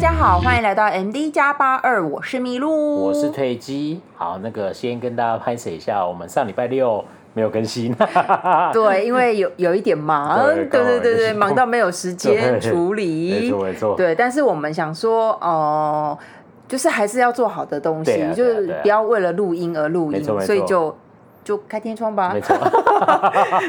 大家好，欢迎来到 MD 加八二，我是麋鹿，我是退机。好，那个先跟大家拍摄一下，我们上礼拜六没有更新，对，因为有有一点忙，对对对对对，忙到没有时间 处理，没错没错，对，但是我们想说，哦、呃，就是还是要做好的东西，啊啊啊、就是不要为了录音而录音，所以就。就开天窗吧。没错。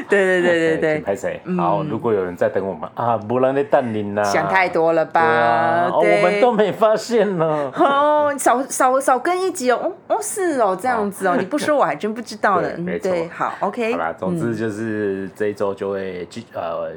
对对对对对。拍谁？好，如果有人在等我们啊，不然你等你呢。想太多了吧？我们都没发现呢。哦，少少少更一集哦。哦，是哦，这样子哦。你不说我还真不知道呢。没错。好，OK。好啦，总之就是这一周就会呃。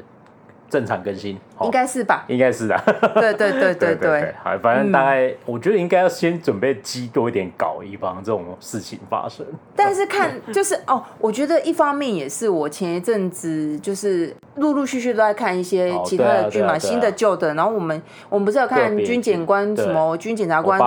正常更新，应该是吧？应该是 的。对对对对对，好，反正大概我觉得应该要先准备积多一点稿，以防这种事情发生。但是看 就是哦，我觉得一方面也是我前一阵子就是陆陆续续都在看一些其他的剧嘛，新的旧的。然后我们我们不是有看军检官什么军检察官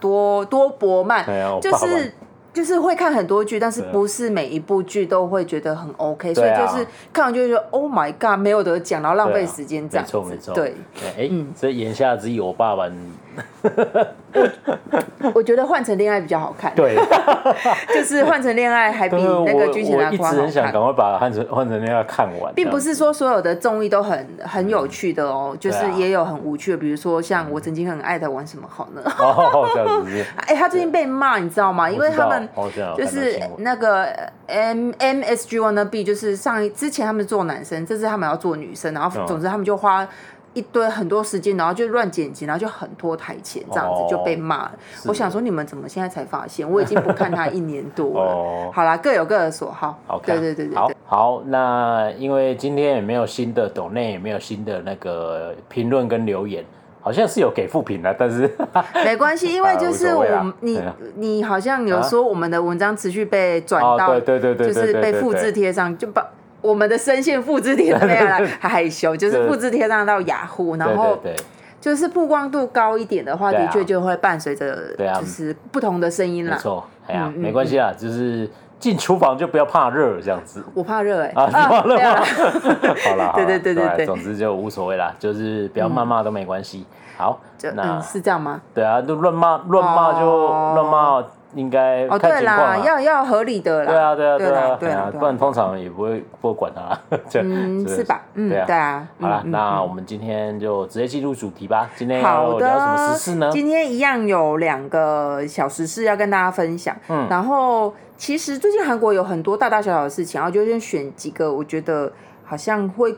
多多伯曼，就是。就是会看很多剧，但是不是每一部剧都会觉得很 OK，所以就是看完就会说 Oh my God，没有得奖，然后浪费时间这样。没错没错。对，哎，所以言下之意，我爸爸。我觉得换成恋爱比较好看。对，就是换成恋爱还比那个军情大一直很想赶快把换成换成恋爱看完，并不是说所有的综艺都很很有趣的哦，就是也有很无趣的，比如说像我曾经很爱的玩什么好呢？哦，这样子。哎，他最近被骂，你知道吗？因为他们就是那个 M M S G Wanna Be，就是上一之前他们做男生，这次他们要做女生，然后总之他们就花。一堆很多时间，然后就乱剪辑，然后就很拖台前，这样子就被骂了。我想说，你们怎么现在才发现？我已经不看他一年多了。好啦，各有各的所好。对对对对。好，好，那因为今天也没有新的抖内，也没有新的那个评论跟留言，好像是有给负评的，但是 没关系，因为 就是我你你好像有说我们的文章持续被转到，对对对，就是被复制贴上，就把。我们的声线复制贴上来，还 害羞，就是复制贴上到雅虎，然后就是曝光度高一点的话，的确就会伴随着就是不同的声音啦。没错，哎呀，没关系啦，就是进厨房就不要怕热这样子。我怕热哎，啊，怕热吗？好了，对对对对对，总之就无所谓啦，就是不要谩骂都没关系。好，那是这样吗？对啊，就乱骂乱骂就乱骂。应该哦，对啦，要要合理的啦。对啊，对啊，对啊，对啊，不然通常也不会不会管他。嗯，是吧？嗯，对啊。好了，那我们今天就直接进入主题吧。今天要聊什么时事呢？今天一样有两个小时事要跟大家分享。嗯，然后其实最近韩国有很多大大小小的事情，然后就先选几个我觉得好像会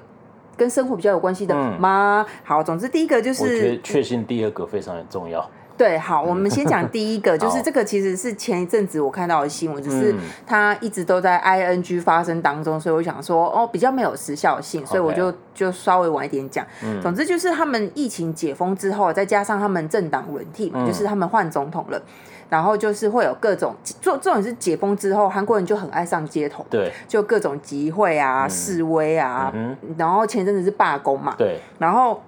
跟生活比较有关系的吗？好，总之第一个就是，我觉得确信第二个非常的重要。对，好，我们先讲第一个，就是这个其实是前一阵子我看到的新闻，就是它一直都在 ing 发生当中，所以我想说，哦，比较没有时效性，所以我就就稍微晚一点讲。总之就是他们疫情解封之后，再加上他们政党轮替嘛，就是他们换总统了，然后就是会有各种，这这种是解封之后，韩国人就很爱上街头，对，就各种集会啊、示威啊，然后前阵子是罢工嘛，对，然后。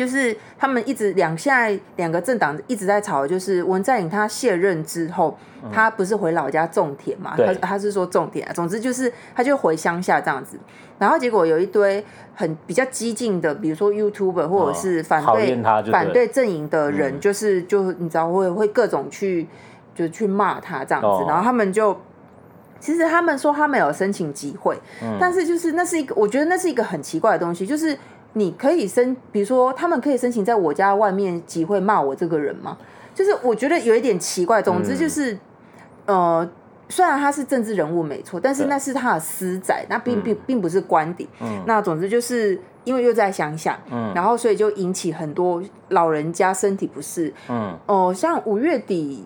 就是他们一直两现在两个政党一直在吵，就是文在寅他卸任之后，他不是回老家种田嘛？他他是说种田啊，总之就是他就回乡下这样子。然后结果有一堆很比较激进的，比如说 YouTuber 或者是反对反对阵营的人，就是就你知道会会各种去就去骂他这样子。然后他们就其实他们说他们有申请集会，但是就是那是一个我觉得那是一个很奇怪的东西，就是。你可以申，比如说他们可以申请在我家外面集会骂我这个人吗？就是我觉得有一点奇怪。总之就是，嗯、呃，虽然他是政治人物没错，但是那是他的私宅，那并并并不是官邸。嗯。那总之就是因为又在乡下，嗯，然后所以就引起很多老人家身体不适。嗯。哦、呃，像五月底。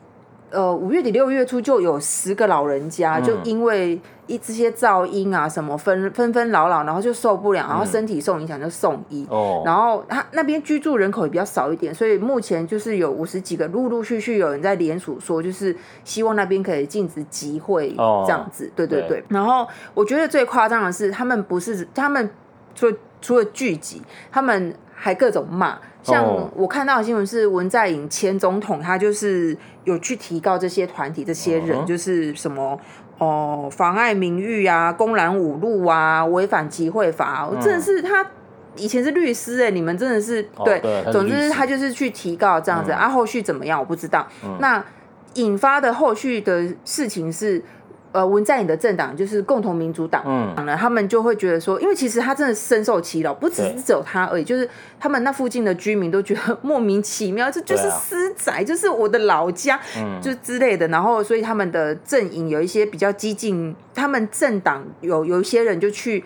呃，五月底六月初就有十个老人家，就因为一这些噪音啊什么纷纷纷扰扰，然后就受不了，然后身体受影响就送医。哦，然后他那边居住人口也比较少一点，所以目前就是有五十几个，陆陆续续有人在联署说，就是希望那边可以禁止集会这样子。对对对。然后我觉得最夸张的是，他们不是他们除了除了聚集，他们还各种骂。像我看到的新闻是文在寅前总统，他就是有去提告这些团体、这些人，就是什么哦，妨碍名誉啊，公然侮辱啊，违反集会法，真的是他以前是律师哎、欸，你们真的是对，哦、对总之他就是去提告这样子、嗯、啊，后续怎么样我不知道。嗯、那引发的后续的事情是。呃，文在寅的政党就是共同民主党，嗯，他们就会觉得说，因为其实他真的深受其扰，不只是只有他而已，就是他们那附近的居民都觉得 莫名其妙，这就是私宅，就是我的老家，嗯，就之类的。然后，所以他们的阵营有一些比较激进，他们政党有有一些人就去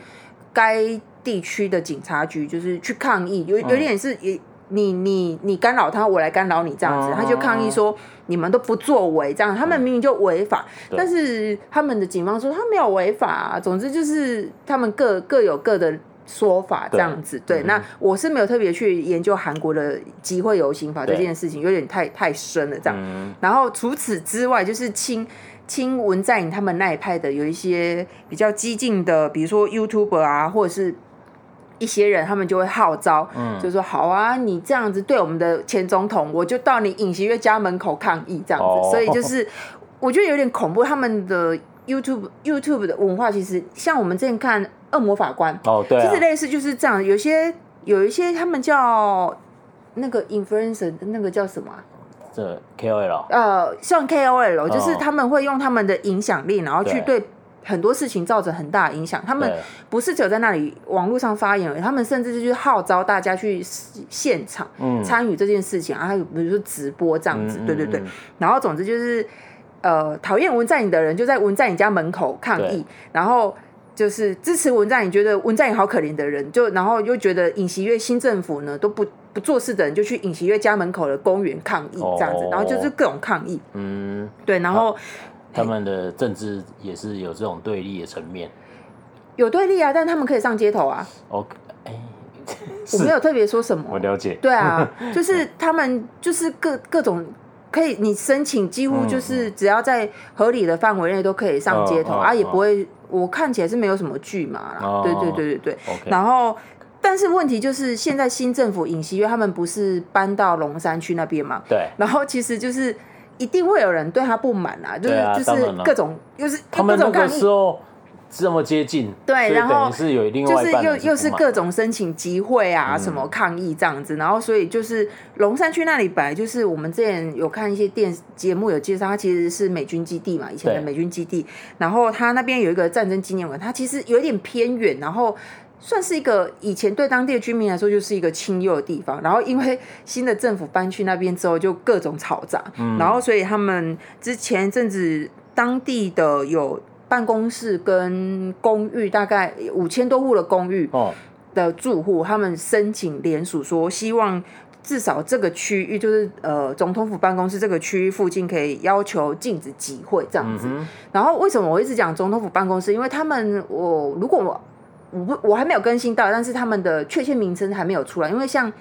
该地区的警察局，就是去抗议，有有点是也。你你你干扰他，我来干扰你这样子，他就抗议说你们都不作为这样，他们明明就违法，但是他们的警方说他没有违法啊。总之就是他们各各有各的说法这样子。对，那我是没有特别去研究韩国的集会游行法这件事情，有点太太深了这样。然后除此之外，就是亲亲文在寅他们那一派的有一些比较激进的，比如说 YouTuber 啊，或者是。一些人他们就会号召，嗯、就说好啊，你这样子对我们的前总统，我就到你尹锡悦家门口抗议这样子。哦、所以就是我觉得有点恐怖。他们的 YouTube YouTube 的文化其实像我们之前看《恶魔法官》哦，对、啊，其实类似就是这样。有些有一些他们叫那个 influencer，那个叫什么？这 KOL 呃，像 KOL，、哦、就是他们会用他们的影响力，然后去对。很多事情造成很大的影响，他们不是只有在那里网络上发言而已，他们甚至就是号召大家去现场参与这件事情、嗯、啊，比如说直播这样子，嗯、对对对。然后总之就是，呃，讨厌文在寅的人就在文在寅家门口抗议，然后就是支持文在寅，觉得文在寅好可怜的人，就然后又觉得尹锡悦新政府呢都不不做事的人，就去尹锡悦家门口的公园抗议这样子，哦、然后就是各种抗议，嗯，对，然后。他们的政治也是有这种对立的层面，有对立啊，但他们可以上街头啊。OK，哎，我没有特别说什么，我了解。对啊，就是他们就是各各种可以，你申请几乎就是只要在合理的范围内都可以上街头、嗯、啊，也不会，我看起来是没有什么剧嘛啦。哦、对对对对对。Okay. 然后，但是问题就是现在新政府尹锡悦他们不是搬到龙山区那边嘛？对。然后其实就是。一定会有人对他不满啊，就是就是各种，又是各种抗议，这么接近，对，然后是有另外就是又又是各种申请集会啊，什么抗议这样子，然后所以就是龙山区那里本来就是我们之前有看一些电视节目有介绍，它其实是美军基地嘛，以前的美军基地，然后它那边有一个战争纪念馆，它其实有一点偏远，然后。算是一个以前对当地的居民来说就是一个清幽的地方，然后因为新的政府搬去那边之后，就各种吵杂，嗯、然后所以他们之前一阵子当地的有办公室跟公寓，大概五千多户的公寓的住户，哦、他们申请联署说，希望至少这个区域就是呃总统府办公室这个区域附近可以要求禁止集会这样子。嗯、然后为什么我一直讲总统府办公室？因为他们我如果我。我不，我还没有更新到，但是他们的确切名称还没有出来。因为像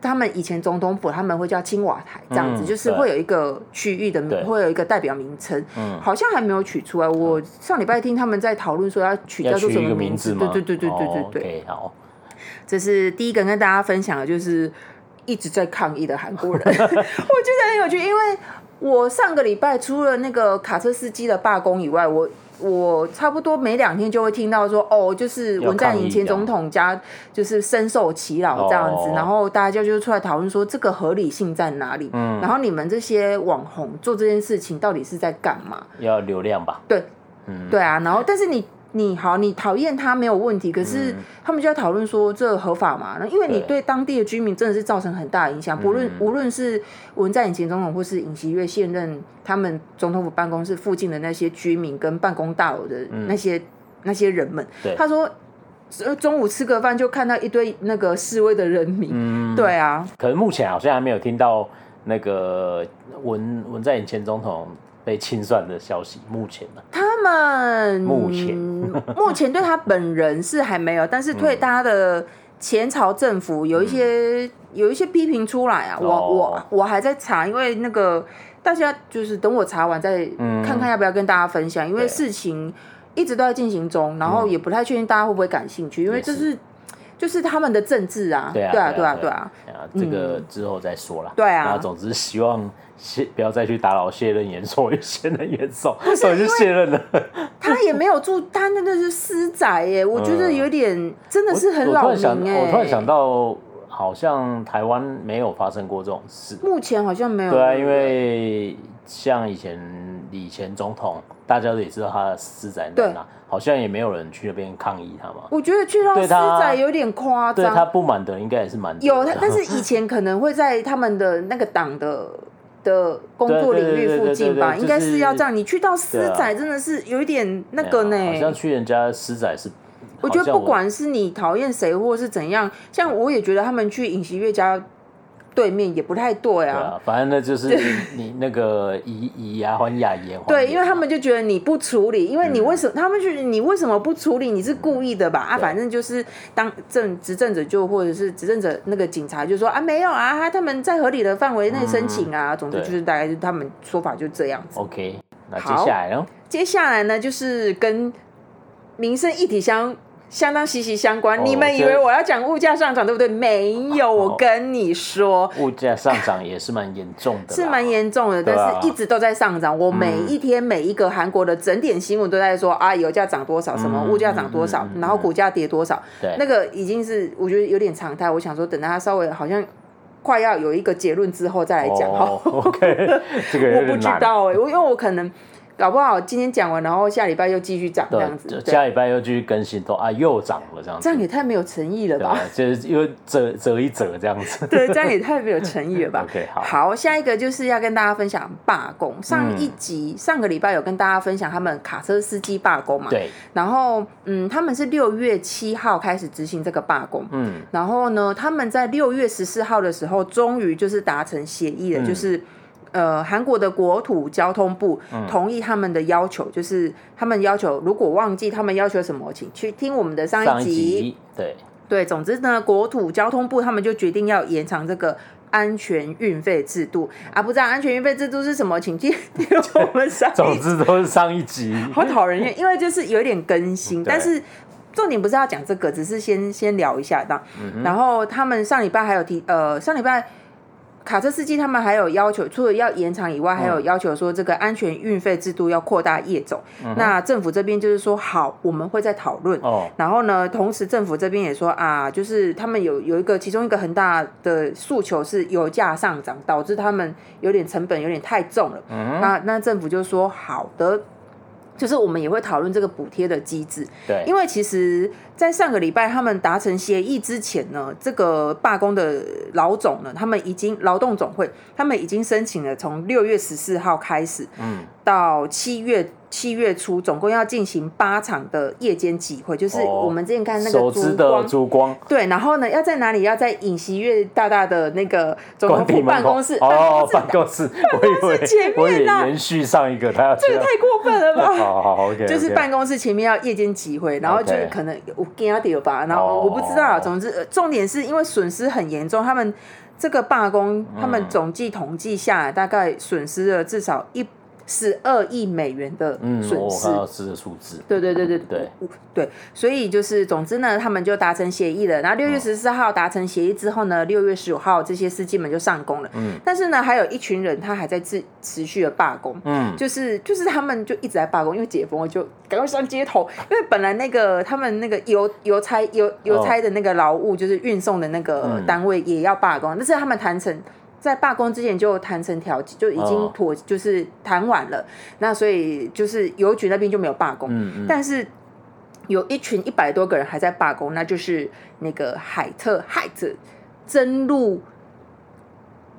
他们以前总统府，他们会叫青瓦台这样子，嗯、就是会有一个区域的名，会有一个代表名称。嗯，好像还没有取出来。我上礼拜听他们在讨论说要取叫做什么名字？对对对对对对对。Oh, 好，这是第一个跟大家分享的，就是一直在抗议的韩国人 我觉得很有趣。因为我上个礼拜除了那个卡车司机的罢工以外，我。我差不多每两天就会听到说，哦，就是文在寅前总统家就是深受其扰这样子，然后大家就出来讨论说这个合理性在哪里？嗯，然后你们这些网红做这件事情到底是在干嘛？要流量吧？对，嗯，对啊，然后但是你。你好，你讨厌他没有问题，可是他们就在讨论说这合法吗？那因为你对。当地的居民真的是造成很大的影响，不论无论是文在寅前总统或是尹锡悦现任他们总统府办公室附近的那些居民跟办公大楼的那些那些人们，他说中午吃个饭就看到一堆那个示威的人民，对啊，可是目前好像还没有听到那个文文在寅前总统。被清算的消息，目前呢？他们目前 目前对他本人是还没有，但是对他的前朝政府有一些、嗯、有一些批评出来啊。我我我还在查，因为那个大家就是等我查完再看看要不要跟大家分享，嗯、因为事情一直都在进行中，然后也不太确定大家会不会感兴趣，因为这是。就是他们的政治啊，对啊，对啊，对啊，对啊，这个之后再说了。对啊，那总之希望谢不要再去打扰卸任演说，卸任严嵩，所以就卸任了。他也没有住，他那个是私宅耶，我觉得有点真的是很老名哎。我突然想到。好像台湾没有发生过这种事，目前好像没有。对啊，因为像以前以前总统，大家都也知道他的私宅在哪，好像也没有人去那边抗议他嘛。我觉得去到私宅有点夸张，对他不满的应该也是蛮有，但是以前可能会在他们的那个党的的工作领域附近吧，应该是要这样。你去到私宅真的是有一点那个呢，好像去人家私宅是。我觉得不管是你讨厌谁或是怎样，像我也觉得他们去尹锡月家对面也不太对啊。对啊，反正那就是你那个以以牙还牙，以眼还。对，因为他们就觉得你不处理，因为你为什么？嗯、他们觉得你为什么不处理？你是故意的吧？啊，反正就是当政执政者就或者是执政者那个警察就说啊，没有啊，他们在合理的范围内申请啊。嗯、总之就是大概就他们说法就这样子。OK，那接下来呢？接下来呢，就是跟民生议题相。相当息息相关。你们以为我要讲物价上涨，对不对？没有，我跟你说，物价上涨也是蛮严重的，是蛮严重的，但是一直都在上涨。我每一天每一个韩国的整点新闻都在说啊，油价涨多少，什么物价涨多少，然后股价跌多少。对，那个已经是我觉得有点常态。我想说，等到它稍微好像快要有一个结论之后再来讲。好，OK，这个 我不知道哎，我因为我可能。搞不好今天讲完，然后下礼拜又继续涨这样子，下礼拜又继续更新，都啊又涨了这样子，这样也太没有诚意了吧？就是又折折一折这样子，对，这样也太没有诚意了吧？OK，好，好，下一个就是要跟大家分享罢工。上一集、嗯、上个礼拜有跟大家分享他们卡车司机罢工嘛？对，然后嗯，他们是六月七号开始执行这个罢工，嗯，然后呢，他们在六月十四号的时候，终于就是达成协议了，嗯、就是。呃，韩国的国土交通部同意他们的要求，嗯、就是他们要求，如果忘记他们要求什么，请去听我们的上一集。一集对对，总之呢，国土交通部他们就决定要延长这个安全运费制度啊，不知道安全运费制度是什么，请 听我们上。总之都是上一集，好讨人厌，因为就是有点更新，但是重点不是要讲这个，只是先先聊一下这样。嗯、然后他们上礼拜还有提，呃，上礼拜。卡车司机他们还有要求，除了要延长以外，还有要求说这个安全运费制度要扩大业种。嗯、那政府这边就是说好，我们会再讨论。哦。然后呢，同时政府这边也说啊，就是他们有有一个其中一个很大的诉求是油价上涨，导致他们有点成本有点太重了。嗯。那那政府就说好的。就是我们也会讨论这个补贴的机制，对，因为其实，在上个礼拜他们达成协议之前呢，这个罢工的老总呢，他们已经劳动总会，他们已经申请了从六月十四号开始，嗯，到七月。七月初总共要进行八场的夜间集会，就是我们之前看那个烛光，烛光对，然后呢，要在哪里？要在尹锡悦大大的那个总统府办公室哦，办公室，办公室 前面啊，延续上一个，他要这个太过分了吧？好好好，OK，就是办公室前面要夜间集会，然后就是可能有吧，然后我不知道，总之重点是因为损失很严重，他们这个罢工，他们总计统计下来大概损失了至少一。十二亿美元的损失，嗯，我看到是个数字。对对对对对对，所以就是总之呢，他们就达成协议了。然后六月十四号达成协议之后呢，六月十五号这些司机们就上工了。嗯，但是呢，还有一群人他还在持持续的罢工。嗯，就是就是他们就一直在罢工，因为解封了就赶快上街头。因为本来那个他们那个邮邮差邮邮差的那个劳务，就是运送的那个单位也要罢工，嗯，但是他们谈成。在罢工之前就谈成调解，就已经妥，就是谈完了。Oh. 那所以就是邮局那边就没有罢工，嗯嗯，但是有一群一百多个人还在罢工，那就是那个海特海特真露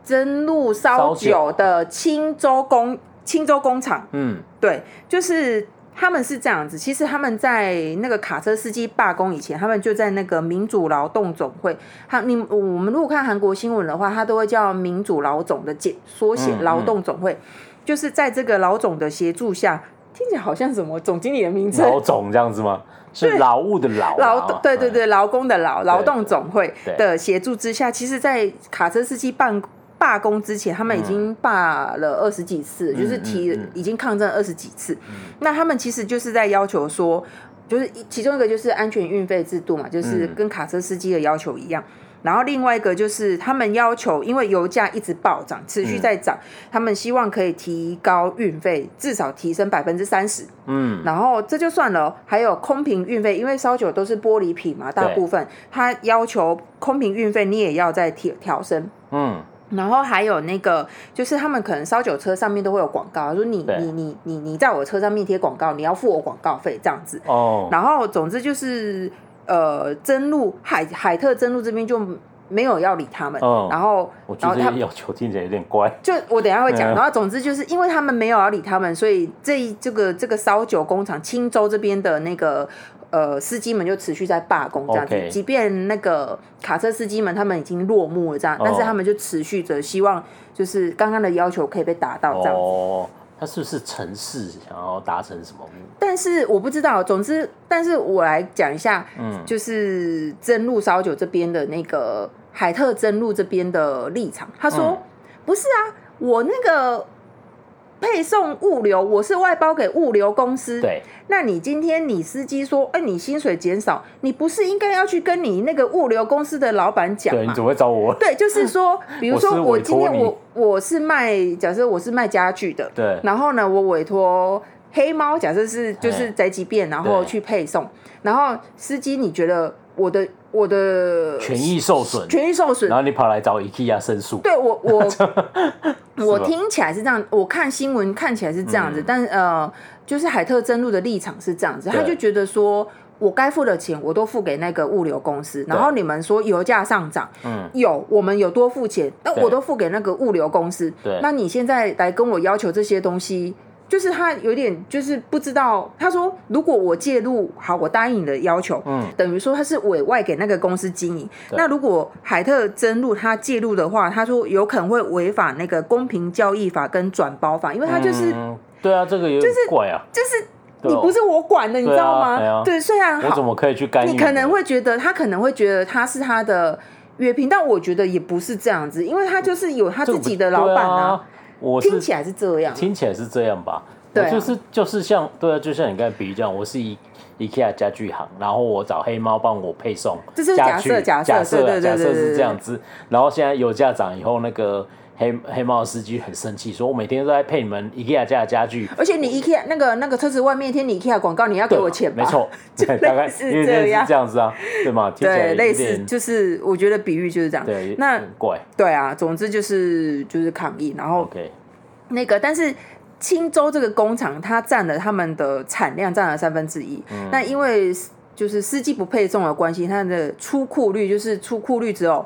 真露烧酒的青州工青州工厂，嗯，对，就是。他们是这样子，其实他们在那个卡车司机罢工以前，他们就在那个民主劳动总会。他你我们如果看韩国新闻的话，他都会叫民主劳总的简缩写劳动总会，嗯嗯、就是在这个老总的协助下，听起来好像什么总经理的名字，老总这样子吗？是劳务的劳，劳对对对，劳工的劳，劳动总会的协助之下，其实，在卡车司机办。罢工之前，他们已经罢了二十几次，嗯、就是提已经抗争二十几次。那他们其实就是在要求说，就是其中一个就是安全运费制度嘛，就是跟卡车司机的要求一样。嗯然后另外一个就是他们要求，因为油价一直暴涨，持续在涨，嗯、他们希望可以提高运费，至少提升百分之三十。嗯，然后这就算了，还有空瓶运费，因为烧酒都是玻璃瓶嘛，大部分他要求空瓶运费你也要再调调升。嗯，然后还有那个就是他们可能烧酒车上面都会有广告，说你你你你你在我车上面贴广告，你要付我广告费这样子。哦，然后总之就是。呃，真露海海特真露这边就没有要理他们，嗯、然后我觉得他要求听起来有点怪。就我等一下会讲，嗯、然后总之就是因为他们没有要理他们，所以这这个这个烧酒工厂青州这边的那个呃司机们就持续在罢工这样子，Okay. 即便那个卡车司机们他们已经落幕了这样，但是他们就持续着希望就是刚刚的要求可以被达到这样子。哦他是不是城市想要达成什么目？但是我不知道。总之，但是我来讲一下，嗯，就是真露烧酒这边的那个海特真露这边的立场。他说：“嗯、不是啊，我那个。”配送物流，我是外包给物流公司。对，那你今天你司机说，哎、欸，你薪水减少，你不是应该要去跟你那个物流公司的老板讲吗？对，你怎么会找我？对，就是说，比如说我今天我我是卖，假设我是卖家具的，对，然后呢，我委托黑猫，假设是就是宅急便，然后去配送，然后司机你觉得我的。我的权益受损，权益受损，然后你跑来找 IKEA 申诉。对我，我 我听起来是这样，我看新闻看起来是这样子，嗯、但呃，就是海特真露的立场是这样子，他就觉得说我该付的钱我都付给那个物流公司，然后你们说油价上涨，嗯，有我们有多付钱，那我都付给那个物流公司，对，那你现在来跟我要求这些东西。就是他有点就是不知道，他说如果我介入，好，我答应你的要求，嗯，等于说他是委外给那个公司经营。那如果海特真入他介入的话，他说有可能会违反那个公平交易法跟转包法，因为他就是，嗯、对啊，这个有点怪啊，就是、就是、你不是我管的，你知道吗？对，虽然好我怎么可以去干预？你可能会觉得他可能会觉得他是他的约聘，但我觉得也不是这样子，因为他就是有他自己的老板啊。我听起来是这样，听起来是这样吧？对，就是就是像对啊，就像你刚才比喻这样，我是一 IKEA 家具行，然后我找黑猫帮我配送家具，假设假设假设是这样子，然后现在油价涨以后，那个黑黑猫司机很生气，说我每天都在配你们 IKEA 家的家具，而且你 IKEA 那个那个车子外面贴你 IKEA 广告，你要给我钱吧？没错，对，大概是这样这样子啊，对吗？对，类似就是我觉得比喻就是这样，对，那很怪，对啊，总之就是就是抗议，然后 OK。那个，但是青州这个工厂，它占了他们的产量占了三分之一。嗯、那因为就是司机不配送的关系，它的出库率就是出库率只有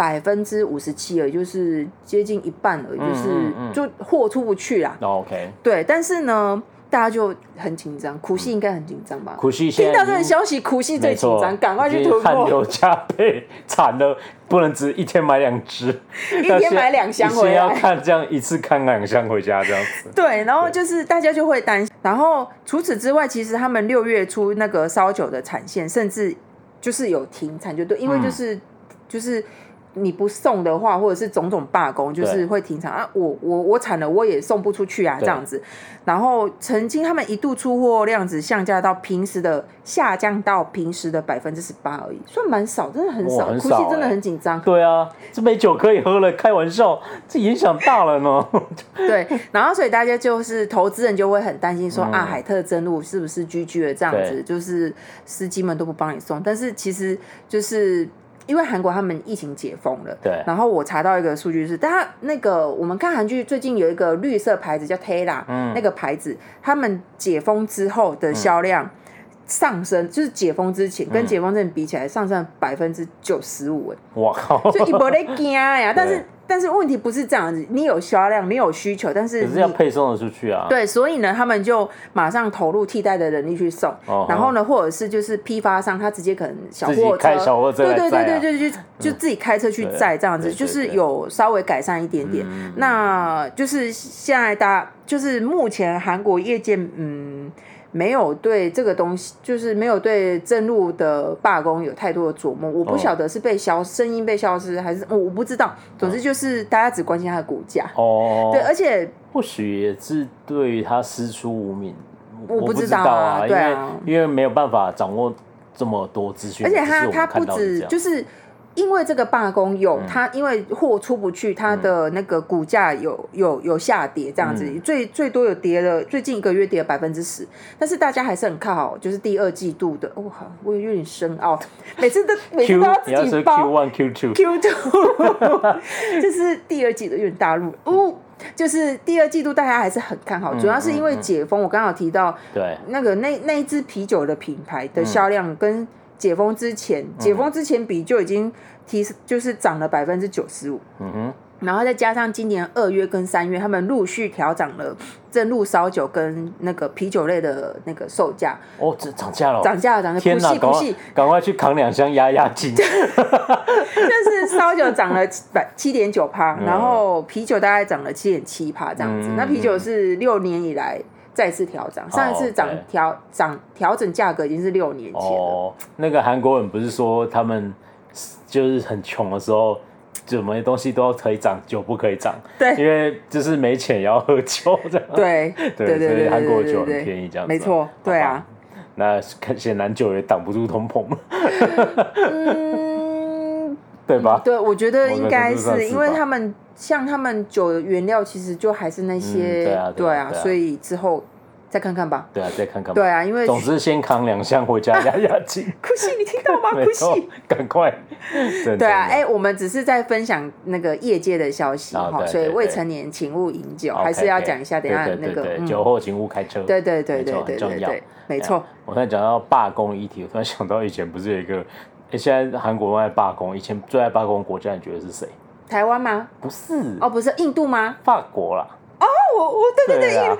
百分之五十七而已，就是接近一半而已，就是嗯嗯嗯就货出不去啦。OK，对，但是呢。大家就很紧张，苦西应该很紧张吧？苦西听到这个消息，苦西最紧张，赶快去囤货。汗流浃背，惨了，不能只一天买两只，一天买两箱回来。要看这样一次看两箱回家这样子。对，然后就是大家就会担心。然后除此之外，其实他们六月初那个烧酒的产线，甚至就是有停产，就对，因为就是、嗯、就是。你不送的话，或者是种种罢工，就是会停产啊！我我我产了，我也送不出去啊，这样子。然后曾经他们一度出货量只下降到平时的下降到平时的百分之十八而已，算蛮少，真的很少。苦西真的很紧张。对啊，这没酒可以喝了，开玩笑，这影响大了呢。对，然后所以大家就是投资人就会很担心说、嗯、啊，海特真露是不是居居了？这样子就是司机们都不帮你送，但是其实就是。因为韩国他们疫情解封了，对。然后我查到一个数据是，大家那个我们看韩剧最近有一个绿色牌子叫 Tela，嗯，那个牌子他们解封之后的销量上升，嗯、就是解封之前跟解封之前比起来上升百分之九十五，哇靠！就一波的惊呀，但是。但是问题不是这样子，你有销量，你有需求，但是可是要配送的出去啊。对，所以呢，他们就马上投入替代的人力去送，哦、然后呢，或者是就是批发商，他直接可能小货车，开小货车、啊，对对对对对，就就自己开车去载这样子，就是有稍微改善一点点。嗯、那就是现在大家就是目前韩国业界，嗯。没有对这个东西，就是没有对正路的罢工有太多的琢磨。我不晓得是被消声音被消失，还是我我不知道。总之就是大家只关心它的股价。哦，对，而且或许也是对于他师出无名我不知道啊，对啊，因为没有办法掌握这么多资讯，而且他他不止就是。因为这个罢工有它，因为货出不去，它的那个股价有有有下跌，这样子，嗯、最最多有跌了，最近一个月跌了百分之十，但是大家还是很看好，就是第二季度的。哇、哦，我有点深奥，每次都每次都要自己报。Q one Q two Q two，就是第二季的有点大陆哦，就是第二季度大家还是很看好，主要是因为解封。我刚好提到，对那个那那一支啤酒的品牌的销量跟。解封之前，解封之前比就已经提，就是涨了百分之九十五。嗯哼，然后再加上今年二月跟三月，他们陆续调涨了正露烧酒跟那个啤酒类的那个售价。哦，这涨价了！涨价了，涨价。天哪，赶快赶快去扛两箱压压惊。就是烧酒涨了百七点九趴，然后啤酒大概涨了七点七趴这样子。那啤酒是六年以来。再次调涨，上一次涨调涨调整价格已经是六年前了。哦，那个韩国人不是说他们就是很穷的时候，什么东西都要可以涨，酒不可以涨。对，因为就是没钱也要喝酒这样。对对对韩国的酒很便宜这样子。没错，对啊。那显然酒也挡不住通膨。嗯，对吧？对，我觉得应该是因为他们。像他们酒的原料其实就还是那些，对啊，对啊，所以之后再看看吧。对啊，再看看。对啊，因为总之先扛两箱回家压压惊。可惜你听到吗？可惜，赶快。对啊，哎，我们只是在分享那个业界的消息哈，所以未成年请勿饮酒，还是要讲一下。等下那个酒后请勿开车。对对对对对对，没错。我刚才讲到罢工议题，我突然想到以前不是有一个，哎，现在韩国在罢工，以前最爱罢工国家，你觉得是谁？台湾吗？不是哦，不是印度吗？法国啦。哦，我我对对对，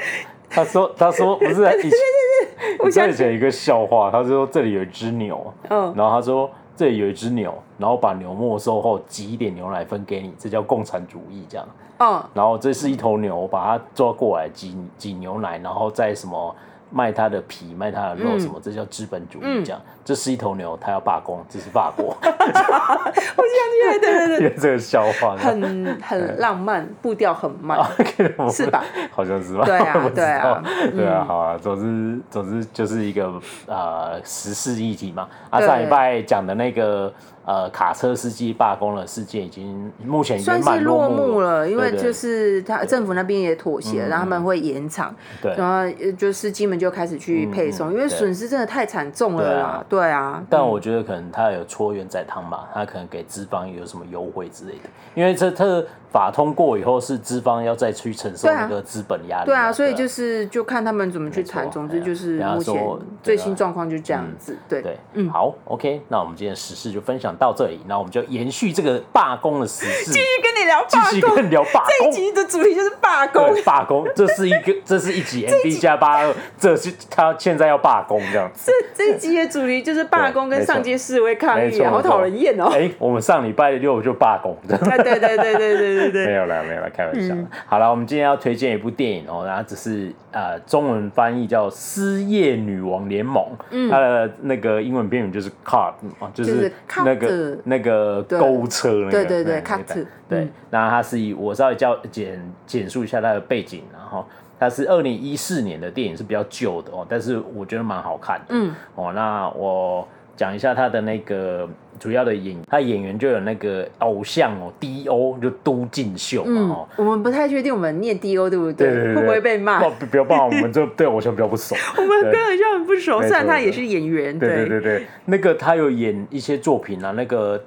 他说他说不是，对对对，我想起一个笑话，他说这里有一只牛，嗯，然后他说这里有一只牛，然后把牛没收后挤一点牛奶分给你，这叫共产主义，这样，嗯，然后这是一头牛，把它抓过来挤挤牛奶，然后再什么。卖它的皮，卖它的肉，什么？嗯、这叫资本主义。这样，嗯、这是一头牛，它要罢工，这是法国。我想起来，对对对，这个笑话很很浪漫，步调很慢，是吧？好像是吧？对啊，对啊，对啊，好啊。总之，总之就是一个呃时事议题嘛。啊，上礼拜讲的那个。呃，卡车司机罢工的事件已经目前算是落幕了，因为就是他政府那边也妥协，然后他们会延长，对，然后就司机们就开始去配送，因为损失真的太惨重了啦，对啊。但我觉得可能他有搓圆仔汤吧，他可能给资方有什么优惠之类的，因为这这法通过以后是资方要再去承受那个资本压力，对啊，所以就是就看他们怎么去谈，总之就是目前最新状况就这样子，对对，嗯，好，OK，那我们今天时事就分享。到这里，那我们就延续这个罢工的时事，继续跟你聊罢工，继续跟你聊罢工。这一集的主题就是罢工，罢工，这是一个，这是一集 M B 加八二，这是他现在要罢工这样子。这这一集的主题就是罢工跟上街示威抗议，好讨人厌哦。哎，我们上礼拜六就罢工，对对对对对对对对，没有了没有了，开玩笑。好了，我们今天要推荐一部电影哦，然后只是呃中文翻译叫《失业女王联盟》，它的那个英文片名就是 Cart 就是那个。个那个购物车，那个，对对对，卡特，对，那它是以我稍微叫简简述一下它的背景，然后它是二零一四年的电影，是比较旧的哦，但是我觉得蛮好看的，嗯，哦，那我讲一下他的那个主要的演，他演员就有那个偶像哦，D O 就都敬秀嘛，哦，我们不太确定我们念 D O 对不对？会不会被骂？不不要骂，我们就对偶像比较不熟，我们跟偶像很不熟，虽然他也是演员，对。对对对，那个他有演一些作品啊，那个。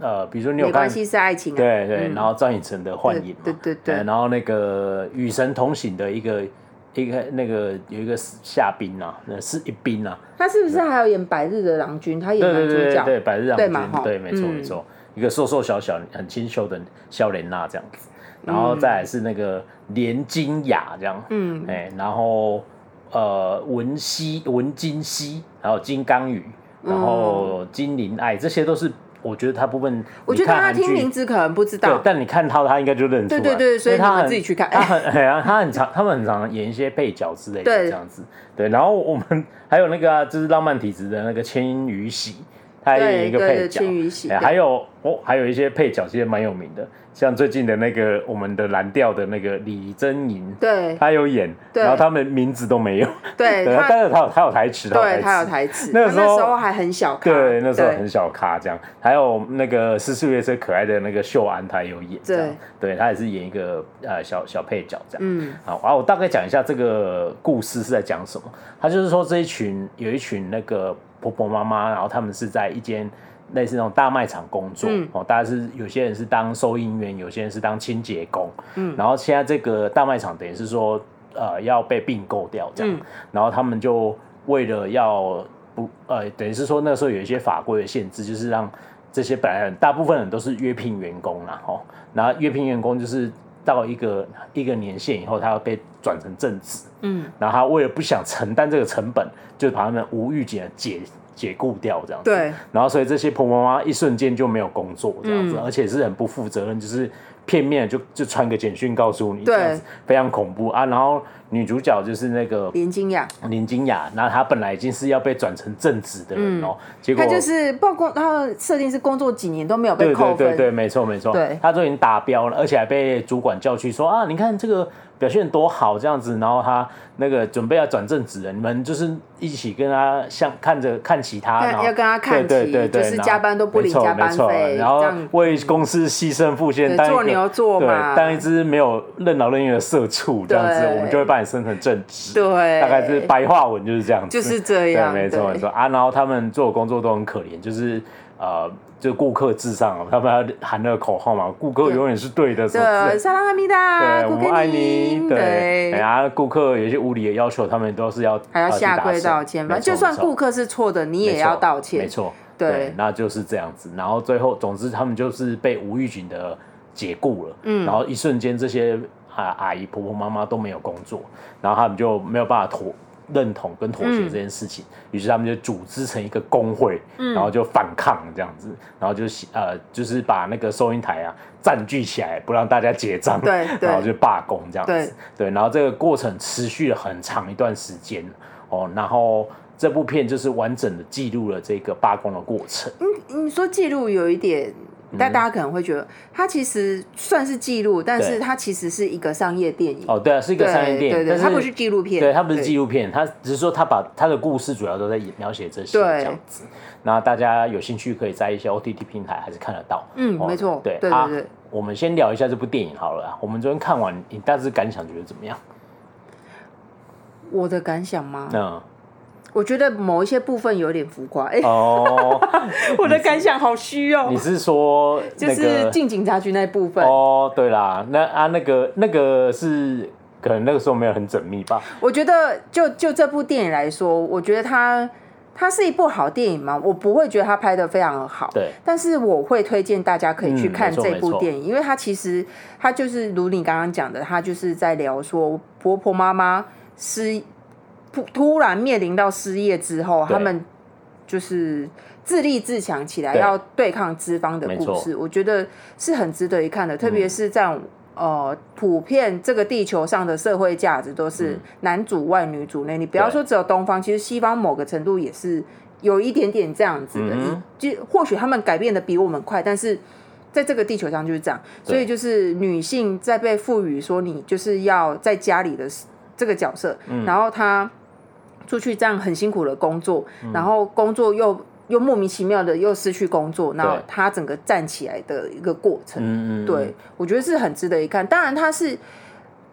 呃，比如说你有看没关系是爱情，对对，然后张雨晨的幻影，对对对，然后那个与神同行的一个一个那个有一个夏冰啊，那是一冰啊，他是不是还有演百日的郎君？他演男主角，对百日郎君，对，没错没错，一个瘦瘦小小很清秀的萧莲娜这样子，然后再来是那个连金雅这样，嗯，哎，然后呃文熙文金熙，还有金刚宇，然后金玲爱，这些都是。我觉得他部分，我觉得他听名字可能不知道，但你看到，他应该就认出来。对对对，所以他们自己去看。他很 他很常，他们很常演一些配角之类的这样子。对，然后我们还有那个就是浪漫体质的那个千与喜，他也演一个配角，还有哦，还有一些配角其实蛮有名的。像最近的那个我们的蓝调的那个李珍莹，对，他有演，然后他们名字都没有，对，但是他有他有台词，对，他有台词，那个时候还很小咖，对，那时候很小咖这样，还有那个失速列车可爱的那个秀安，他也有演，对，对他也是演一个呃小小配角这样，嗯，好，然后我大概讲一下这个故事是在讲什么，他就是说这一群有一群那个婆婆妈妈，然后他们是在一间。类似那种大卖场工作，嗯、哦，大家是有些人是当收银员，有些人是当清洁工，嗯，然后现在这个大卖场等于是说，呃，要被并购掉这样，嗯、然后他们就为了要不，呃，等于是说那时候有一些法规的限制，就是让这些本来人大部分人都是约聘员工啦，哦，然后约聘员工就是到一个一个年限以后，他要被转成正职，嗯，然后他为了不想承担这个成本，就把他们无预警的解。解雇掉这样子，对，然后所以这些婆婆妈妈一瞬间就没有工作这样子，嗯、而且是很不负责任，就是片面就就传个简讯告诉你，这样子对。非常恐怖啊。然后女主角就是那个林金雅，林金雅，然后她本来已经是要被转成正职的人哦，嗯、结果她就是包括她的设定是工作几年都没有被扣分，对对对对，没错没错，对，她都已经达标了，而且还被主管叫去说啊，你看这个。表现多好这样子，然后他那个准备要转正职了，你们就是一起跟他像看着看其他，然后要跟他看齐，对对对，就是加班都不领加班费，然后为公司牺牲奉献，做牛做马，当一只没有任劳任怨的社畜这样子，我们就会把你升成正职，对，大概是白话文就是这样子，就是这样，没错没错。啊，然后他们做工作都很可怜，就是呃。就顾客至上，他们要喊那个口号嘛，顾客永远是对的。对，萨拉哈米达，对，我们爱你。对，然后顾客有些无理的要求，他们都是要还要下跪道歉。反正就算顾客是错的，你也要道歉。没错，对，那就是这样子。然后最后，总之他们就是被吴玉警的解雇了。嗯，然后一瞬间，这些啊阿姨、婆婆、妈妈都没有工作，然后他们就没有办法脱。认同跟妥协这件事情，于、嗯、是他们就组织成一个工会，嗯、然后就反抗这样子，然后就呃，就是把那个收银台啊占据起来，不让大家结账，对，然后就罢工这样子，对，对，然后这个过程持续了很长一段时间哦，然后这部片就是完整的记录了这个罢工的过程。嗯，你说记录有一点。但大家可能会觉得，它其实算是记录，但是它其实是一个商业电影。哦，对啊，是一个商业电影，对对它不是纪录片。对，它不是纪录片，它只是说它把它的故事主要都在描写这些这样子。那大家有兴趣可以在一些 OTT 平台还是看得到。嗯，没错。对对对对。我们先聊一下这部电影好了。我们昨天看完，你大致感想觉得怎么样？我的感想吗？嗯。我觉得某一些部分有点浮夸，哎，哦，我的感想好虚哦。你是说就是进警察局那部分？哦，对啦，那啊那个那个是可能那个时候没有很缜密吧。我觉得就就这部电影来说，我觉得它它是一部好电影嘛，我不会觉得它拍的非常好，对。但是我会推荐大家可以去看这部电影，因为它其实它就是如你刚刚讲的，它就是在聊说婆婆妈妈是。突突然面临到失业之后，他们就是自立自强起来，要对抗资方的故事，我觉得是很值得一看的。特别是在、嗯、呃，普遍这个地球上的社会价值都是男主外女主内。你不要说只有东方，其实西方某个程度也是有一点点这样子的。嗯、就或许他们改变的比我们快，但是在这个地球上就是这样。所以就是女性在被赋予说你就是要在家里的这个角色，嗯、然后她。出去这样很辛苦的工作，嗯、然后工作又又莫名其妙的又失去工作，然后他整个站起来的一个过程，嗯、对，我觉得是很值得一看。当然，他是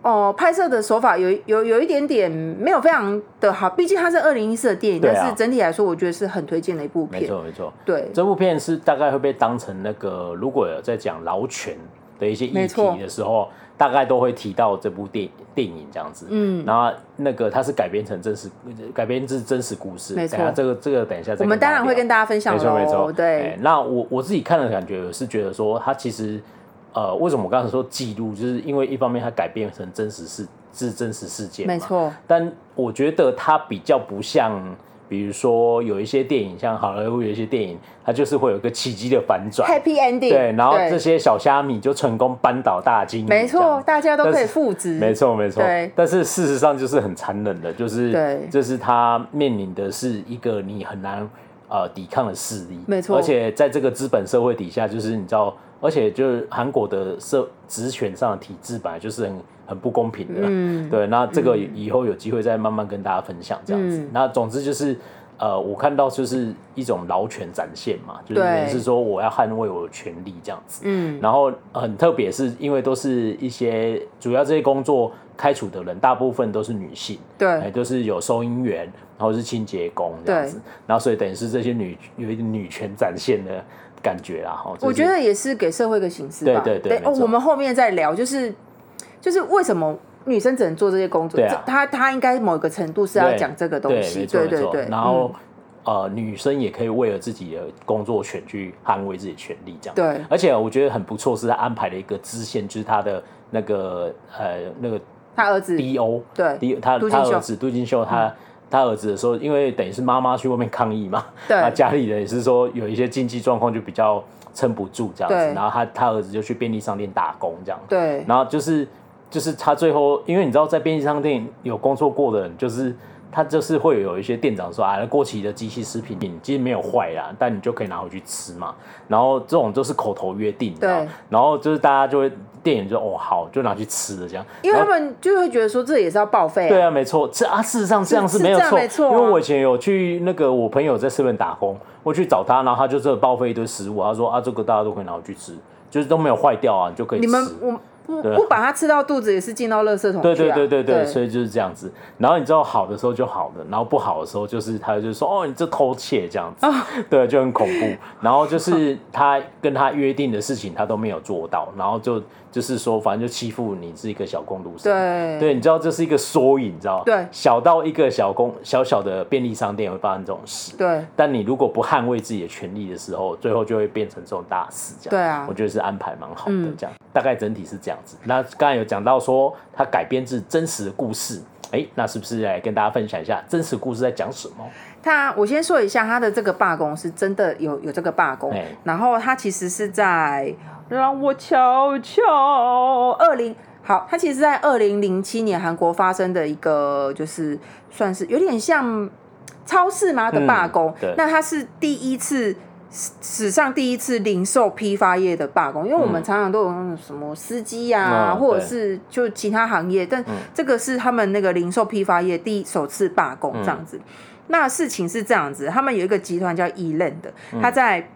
哦、呃，拍摄的手法有有有一点点没有非常的好，毕竟它是二零一四的电影，啊、但是整体来说，我觉得是很推荐的一部片。没错，没错，对，这部片是大概会被当成那个如果有在讲劳权的一些议题的时候。大概都会提到这部电电影这样子，嗯，然后那个它是改编成真实，改编自真实故事，没错。这个这个等一下，我们当然会跟大家分享。没错没错，对。那我我自己看的感觉是觉得说，它其实呃，为什么我刚才说记录，就是因为一方面它改编成真实事是真实事件，没错。但我觉得它比较不像。比如说有一些电影，像好莱坞有一些电影，它就是会有一个奇迹的反转，Happy Ending。对，然后这些小虾米就成功扳倒大鲸鱼，没错，大家都可以复制，没错没错。对，但是事实上就是很残忍的，就是，对，就是他面临的是一个你很难呃抵抗的势力。没错。而且在这个资本社会底下，就是你知道，而且就是韩国的社职权上的体制本来就是很很不公平的。嗯。对，那这个以后有机会再慢慢跟大家分享这样子。嗯、那总之就是。呃，我看到就是一种劳权展现嘛，就是是说我要捍卫我的权利这样子。嗯，然后很特别，是因为都是一些主要这些工作开除的人，大部分都是女性，对，欸、都是有收银员，然后是清洁工这样子，对然后所以等于是这些女有一个女权展现的感觉啦。哈，我觉得也是给社会一个形式吧。对对对，哦，我们后面再聊，就是就是为什么。女生只能做这些工作，啊、她她应该某一个程度是要讲这个东西，对对对。然后、嗯、呃，女生也可以为了自己的工作权去捍卫自己的权利，这样。对。而且我觉得很不错，是他安排了一个支线，就是他的那个呃那个他儿子 D.O. 对，D 他他儿子杜金秀，他、嗯、他儿子的时候，因为等于是妈妈去外面抗议嘛，对，家里人也是说有一些经济状况就比较撑不住这样子，然后他他儿子就去便利商店打工这样，对，然后就是。就是他最后，因为你知道，在便利商店有工作过的人，就是他就是会有一些店长说啊，过期的机器食品其实没有坏啦，但你就可以拿回去吃嘛。然后这种都是口头约定，对。然后就是大家就会店员就哦好，就拿去吃了这样。因为他们就会觉得说这也是要报废。对啊，没错，这啊事实上这样是没有错，没错。因为我以前有去那个我朋友在 seven 打工，我去找他，然后他就这报废一堆食物，他说啊这个大家都可以拿回去吃，就是都没有坏掉啊，你就可以吃。你们我。不不把它吃到肚子也是进到垃圾桶去啊。对对对对对，对所以就是这样子。然后你知道好的时候就好了，然后不好的时候就是他就说哦，你这偷窃这样子，哦、对，就很恐怖。然后就是他跟他约定的事情他都没有做到，然后就。就是说，反正就欺负你是一个小工读生，对，对，你知道这是一个缩影，你知道对，小到一个小工小小的便利商店会发生这种事，对。但你如果不捍卫自己的权利的时候，最后就会变成这种大事，这样。对啊。我觉得是安排蛮好的，这样。大概整体是这样子。那刚才有讲到说，它改编自真实的故事，哎，那是不是来跟大家分享一下真实故事在讲什么？他，我先说一下，他的这个罢工是真的有有这个罢工，然后他其实是在。让我瞧瞧，二零好，他其实，在二零零七年韩国发生的一个，就是算是有点像超市嘛的罢工。嗯、那他是第一次史上第一次零售批发业的罢工，因为我们常常都有那种什么司机啊，嗯、或者是就其他行业，但这个是他们那个零售批发业第一首次罢工这样子。嗯、那事情是这样子，他们有一个集团叫 E-Land 的，他在。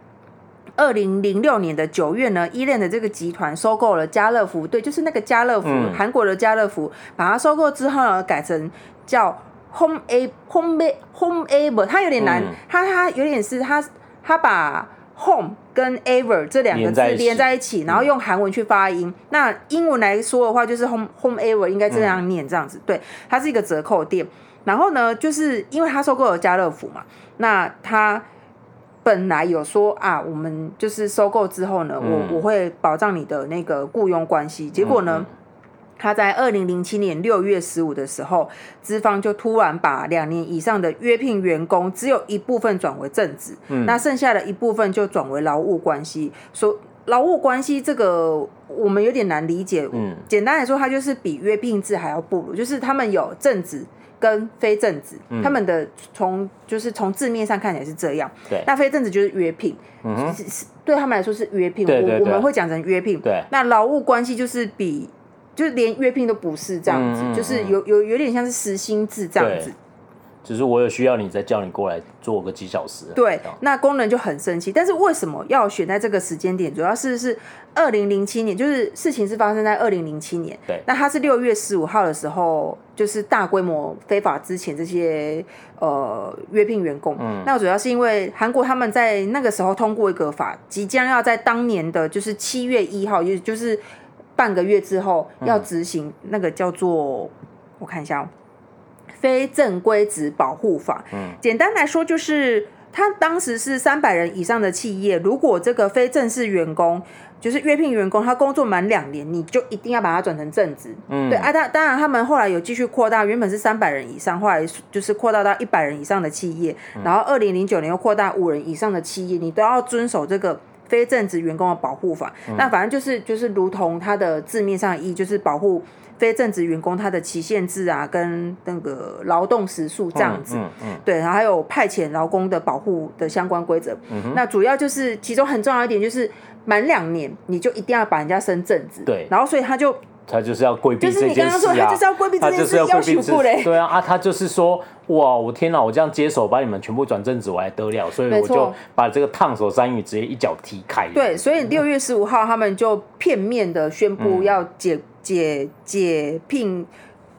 二零零六年的九月呢，E-Land 的这个集团收购了家乐福，对，就是那个家乐福，韩、嗯、国的家乐福，把它收购之后呢，改成叫 Home A Home A Home Aver，它有点难，嗯、它它有点是它它把 Home 跟 Ever 这两个字连在一起，然后用韩文去发音。嗯、那英文来说的话，就是 Home Home Ever 应该这样念，这样子，对，它是一个折扣店。然后呢，就是因为他收购了家乐福嘛，那他。本来有说啊，我们就是收购之后呢，我我会保障你的那个雇佣关系。结果呢，他在二零零七年六月十五的时候，资方就突然把两年以上的约聘员工只有一部分转为正职，那剩下的一部分就转为劳务关系。说劳务关系这个我们有点难理解。嗯，简单来说，它就是比约聘制还要不如，就是他们有正职。跟非正子，嗯、他们的从就是从字面上看起来是这样。对，那非正子就是约聘，是对他们来说是约聘。对对对，我我们会讲成约聘。对，那劳务关系就是比就是连约聘都不是这样子，就是有有有点像是实薪制这样子。只是我有需要你再叫你过来做个几小时。对，那工人就很生气。但是为什么要选在这个时间点？主要是是二零零七年，就是事情是发生在二零零七年。对，那他是六月十五号的时候，就是大规模非法之前这些呃约聘员工。嗯，那主要是因为韩国他们在那个时候通过一个法，即将要在当年的就是七月一号，也就是半个月之后要执行那个叫做，嗯、我看一下哦。非正规职保护法，嗯，简单来说就是，他当时是三百人以上的企业，如果这个非正式员工，就是约聘员工，他工作满两年，你就一定要把他转成正职，嗯，对啊，他当然他们后来有继续扩大，原本是三百人以上，后来就是扩大到一百人以上的企业，然后二零零九年又扩大五人以上的企业，你都要遵守这个。非正职员工的保护法。嗯、那反正就是就是如同它的字面上的意义，就是保护非正职员工他的期限制啊，跟那个劳动时数这样子。嗯嗯嗯、对，然后还有派遣劳工的保护的相关规则。嗯、那主要就是其中很重要一点就是满两年你就一定要把人家升正职。对，然后所以他就。他就是要规避这件事啊！就是你刚刚说，他就是要规避这件事，要求不嘞？对啊啊！他就是说，哇，我天哪！我这样接手把你们全部转正职，我还得了？所以我就把这个烫手山芋直接一脚踢开。对，所以六月十五号他们就片面的宣布要解解解聘，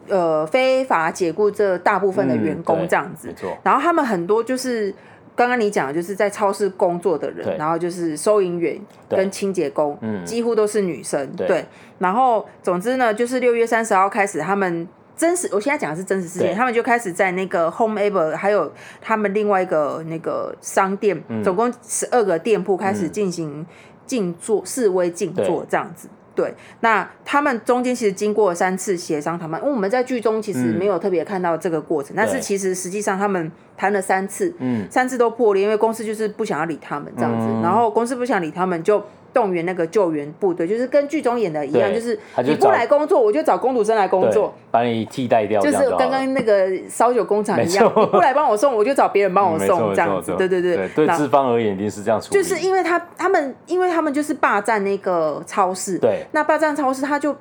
呃，非法解雇这大部分的员工这样子。没错。然后他们很多就是。刚刚你讲的就是在超市工作的人，然后就是收银员跟清洁工，嗯、几乎都是女生。对，对，然后总之呢，就是六月三十号开始，他们真实，我现在讲的是真实事件，他们就开始在那个 Home Able，还有他们另外一个那个商店，嗯、总共十二个店铺开始进行静坐、嗯、示威静坐这样子。对，那他们中间其实经过三次协商谈判，因为我们在剧中其实没有特别看到这个过程，嗯、但是其实实际上他们谈了三次，嗯、三次都破裂，因为公司就是不想要理他们这样子，嗯、然后公司不想理他们就。动员那个救援部队，就是跟剧中演的一样，就是你不来工作，我就找工读生来工作，把你替代掉，就是刚刚那个烧酒工厂一样，你不来帮我送，我就找别人帮我送，这样子，对对对。对资方而言，一定是这样处理。就是因为他他们，因为他们就是霸占那个超市，对，那霸占超市，他就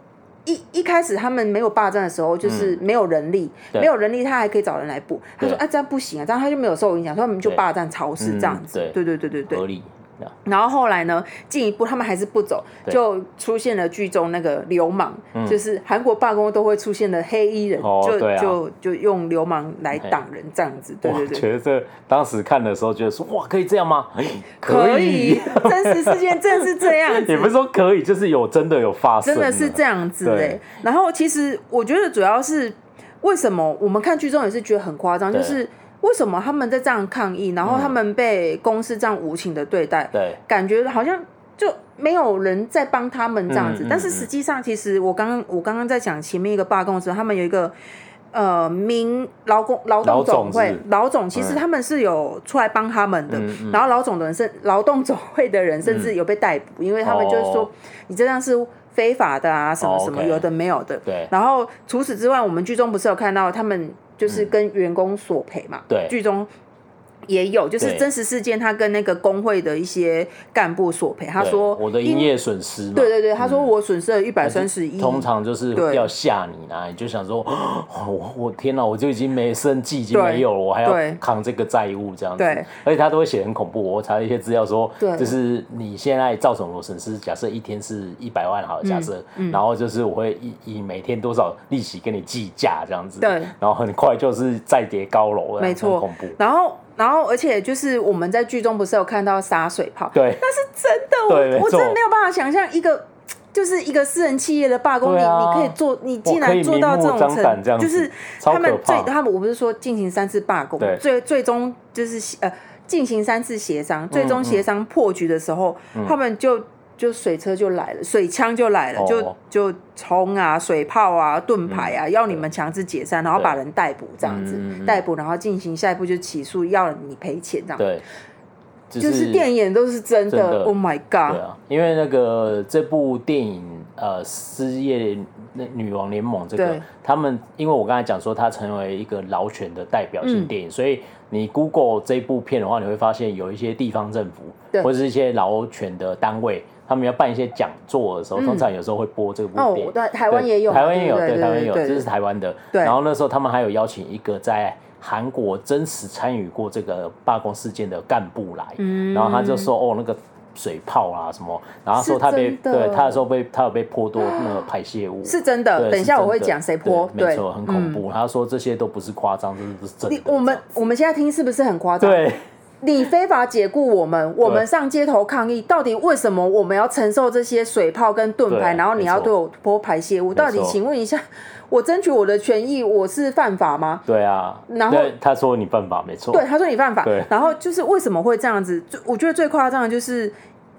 一一开始他们没有霸占的时候，就是没有人力，没有人力，他还可以找人来补。他说啊，这样不行啊，这样他就没有受影响，所以他们就霸占超市这样子，对对对对对，合理。然后后来呢？进一步他们还是不走，就出现了剧中那个流氓，就是韩国罢工都会出现的黑衣人，就就就用流氓来挡人这样子。对对对，觉得这当时看的时候觉得说哇，可以这样吗？可以，真实事件正是这样子。也不是说可以，就是有真的有发生，真的是这样子哎。然后其实我觉得主要是为什么我们看剧中也是觉得很夸张，就是。为什么他们在这样抗议，然后他们被公司这样无情的对待？对，感觉好像就没有人在帮他们这样子。但是实际上，其实我刚刚我刚刚在讲前面一个罢工的时候，他们有一个呃民劳工劳动总会老总，其实他们是有出来帮他们的。然后老总的人是劳动总会的人，甚至有被逮捕，因为他们就是说你这样是非法的啊，什么什么有的没有的。对。然后除此之外，我们剧中不是有看到他们。就是跟员工索赔嘛，对，剧中也有，就是真实事件，他跟那个工会的一些干部索赔，他说我的营业损失，对对对，他说我损失了一百三十亿，通常就是要吓你啊，你就想说，我我天哪，我就已经没生计，已经没有了，我还要扛这个债务这样子，对，而且他都会写很恐怖，我查了一些资料说，就是你现在造成我损失，假设一天是一百万好了，假设，然后就是我会以以每天多少利息跟你计价这样子，对，然后很快就是再叠高楼，没错，很恐怖，然后。然后，而且就是我们在剧中不是有看到洒水炮？对，那是真的。我我真的没有办法想象一个，就是一个私人企业的罢工，你你可以做，你竟然做到这种程度，就是他们最他们我不是说进行三次罢工，最最终就是呃进行三次协商，最终协商破局的时候，他们就。就水车就来了，水枪就来了，哦、就就冲啊，水炮啊，盾牌啊，嗯、要你们强制解散，然后把人逮捕这样子，逮捕，然后进行下一步就起诉，要你赔钱这样。对，就是、就是电影都是真的。真的 Oh my god！因为那个这部电影呃，失业女王联盟这个，对他们因为我刚才讲说，它成为一个劳权的代表性电影，嗯、所以你 Google 这部片的话，你会发现有一些地方政府对或者是一些劳权的单位。他们要办一些讲座的时候，通常有时候会播这部电影。哦，对，台湾也有，台湾也有，对，台湾也有，这是台湾的。对。然后那时候他们还有邀请一个在韩国真实参与过这个罢工事件的干部来，然后他就说：“哦，那个水泡啊什么。”然后说他被对他的时候被他有被泼多那个排泄物，是真的。等一下我会讲谁泼，没错，很恐怖。他说这些都不是夸张，这是真的。我们我们现在听是不是很夸张？对。你非法解雇我们，我们上街头抗议，到底为什么我们要承受这些水泡跟盾牌？然后你要对我泼排泄物？到底请问一下，我争取我的权益，我是犯法吗？对啊，然后他说你犯法，没错。对，他说你犯法。然后就是为什么会这样子？就我觉得最夸张的就是。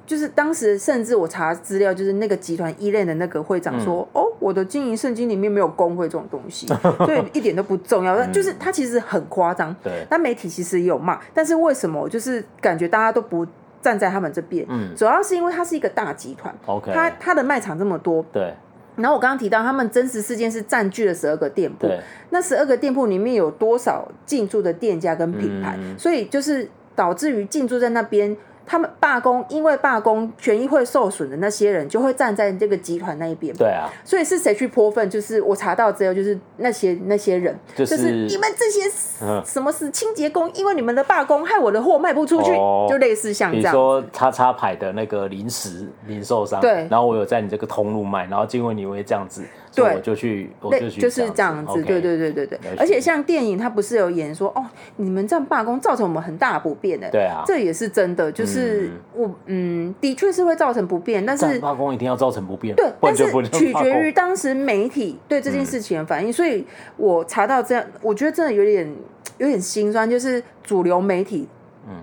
就是当时，甚至我查资料，就是那个集团 E-Land 的那个会长说：“嗯、哦，我的经营圣经里面没有工会这种东西，所以一点都不重要。”就是他其实很夸张。对。但媒体其实也有骂，但是为什么？就是感觉大家都不站在他们这边。嗯，主要是因为它是一个大集团。OK，它它的卖场这么多。对。然后我刚刚提到，他们真实事件是占据了十二个店铺。那十二个店铺里面有多少进驻的店家跟品牌？嗯、所以就是导致于进驻在那边。他们罢工，因为罢工权益会受损的那些人，就会站在这个集团那一边。对啊，所以是谁去泼粪？就是我查到之后，就是那些那些人，就是、就是你们这些什么是清洁工？因为你们的罢工，害我的货卖不出去，哦、就类似像这样。比如说叉叉牌的那个零食零售商，对，然后我有在你这个通路卖，然后因为你会这样子。对，我就去，我就去，就是这样子对对对对对。而且像电影，它不是有演说哦，你们这样罢工造成我们很大的不便的。对啊，这也是真的，就是、嗯、我嗯，的确是会造成不便，但是罢工一定要造成不便。对，但是取决于当时媒体对这件事情的反应。嗯、所以我查到这样，我觉得真的有点有点心酸，就是主流媒体，嗯，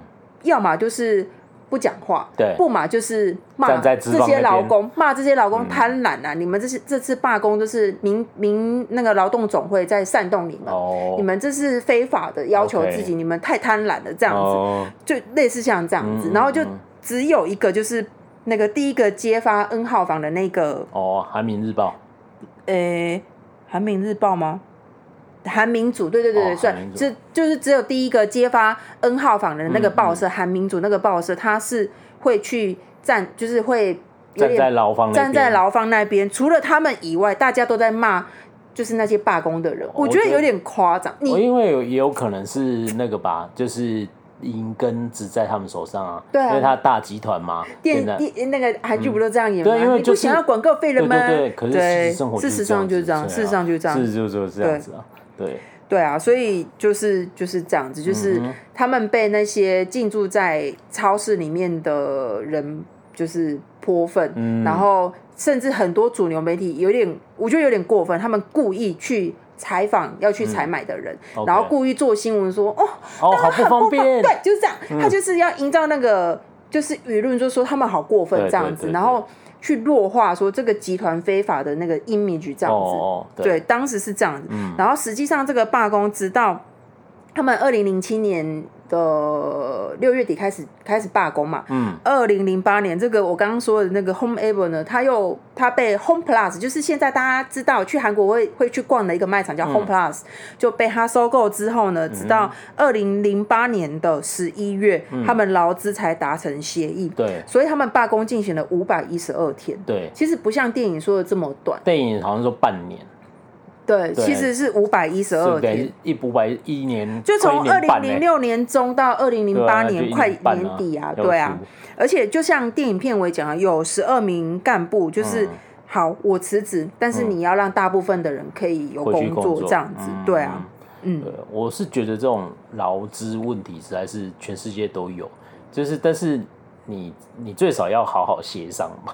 要么就是。不讲话，对，不嘛就是骂这些劳工，骂这些劳工贪婪啊！嗯、你们这是这次罢工就是民民那个劳动总会在煽动你们，哦、你们这是非法的，要求自己你们太贪婪了，这样子，哦、就类似像这样子，嗯、然后就只有一个就是那个第一个揭发 N 号房的那个哦，韩民日报，诶，韩民日报吗？韩民主，对对对对，算，这就是只有第一个揭发 N 号房的那个报社，韩、嗯嗯、民主那个报社，他是会去站，就是会站在牢房站在牢房那边。除了他们以外，大家都在骂，就是那些罢工的人，我觉得有点夸张。你因为有也有可能是那个吧，就是银根只在他们手上啊，对啊，因为他大集团嘛。电电那个韩剧不都这样演吗？对，因为就是想要广告费了吗？对对对，可是事实上就是这样，事实上就是这样，是就是这样子啊。对。对啊，所以就是就是这样子，就是他们被那些进驻在超市里面的人就是泼粪，嗯、然后甚至很多主流媒体有点，我觉得有点过分，他们故意去采访要去采买的人，嗯 okay、然后故意做新闻说哦哦好不方便，对，就是这样，嗯、他就是要营造那个就是舆论，就说他们好过分这样子，对对对对，然后。去弱化说这个集团非法的那个 image 这样子，哦、对，对，当时是这样子。嗯、然后实际上这个罢工直到他们二零零七年。的六月底开始开始罢工嘛，嗯，二零零八年这个我刚刚说的那个 Home Ever 呢，他又他被 Home Plus，就是现在大家知道去韩国会会去逛的一个卖场叫 Home Plus，、嗯、就被他收购之后呢，直到二零零八年的十一月，嗯、他们劳资才达成协议，对，所以他们罢工进行了五百一十二天，对，其实不像电影说的这么短，电影好像说半年。对，其实是五百一十二天，一五百一年，就从二零零六年中到二零零八年快年底啊，对啊，而且就像电影片尾讲啊，有十二名干部，就是好，我辞职，但是你要让大部分的人可以有工作，这样子，对啊，嗯，我是觉得这种劳资问题实在是全世界都有，就是但是你你最少要好好协商嘛。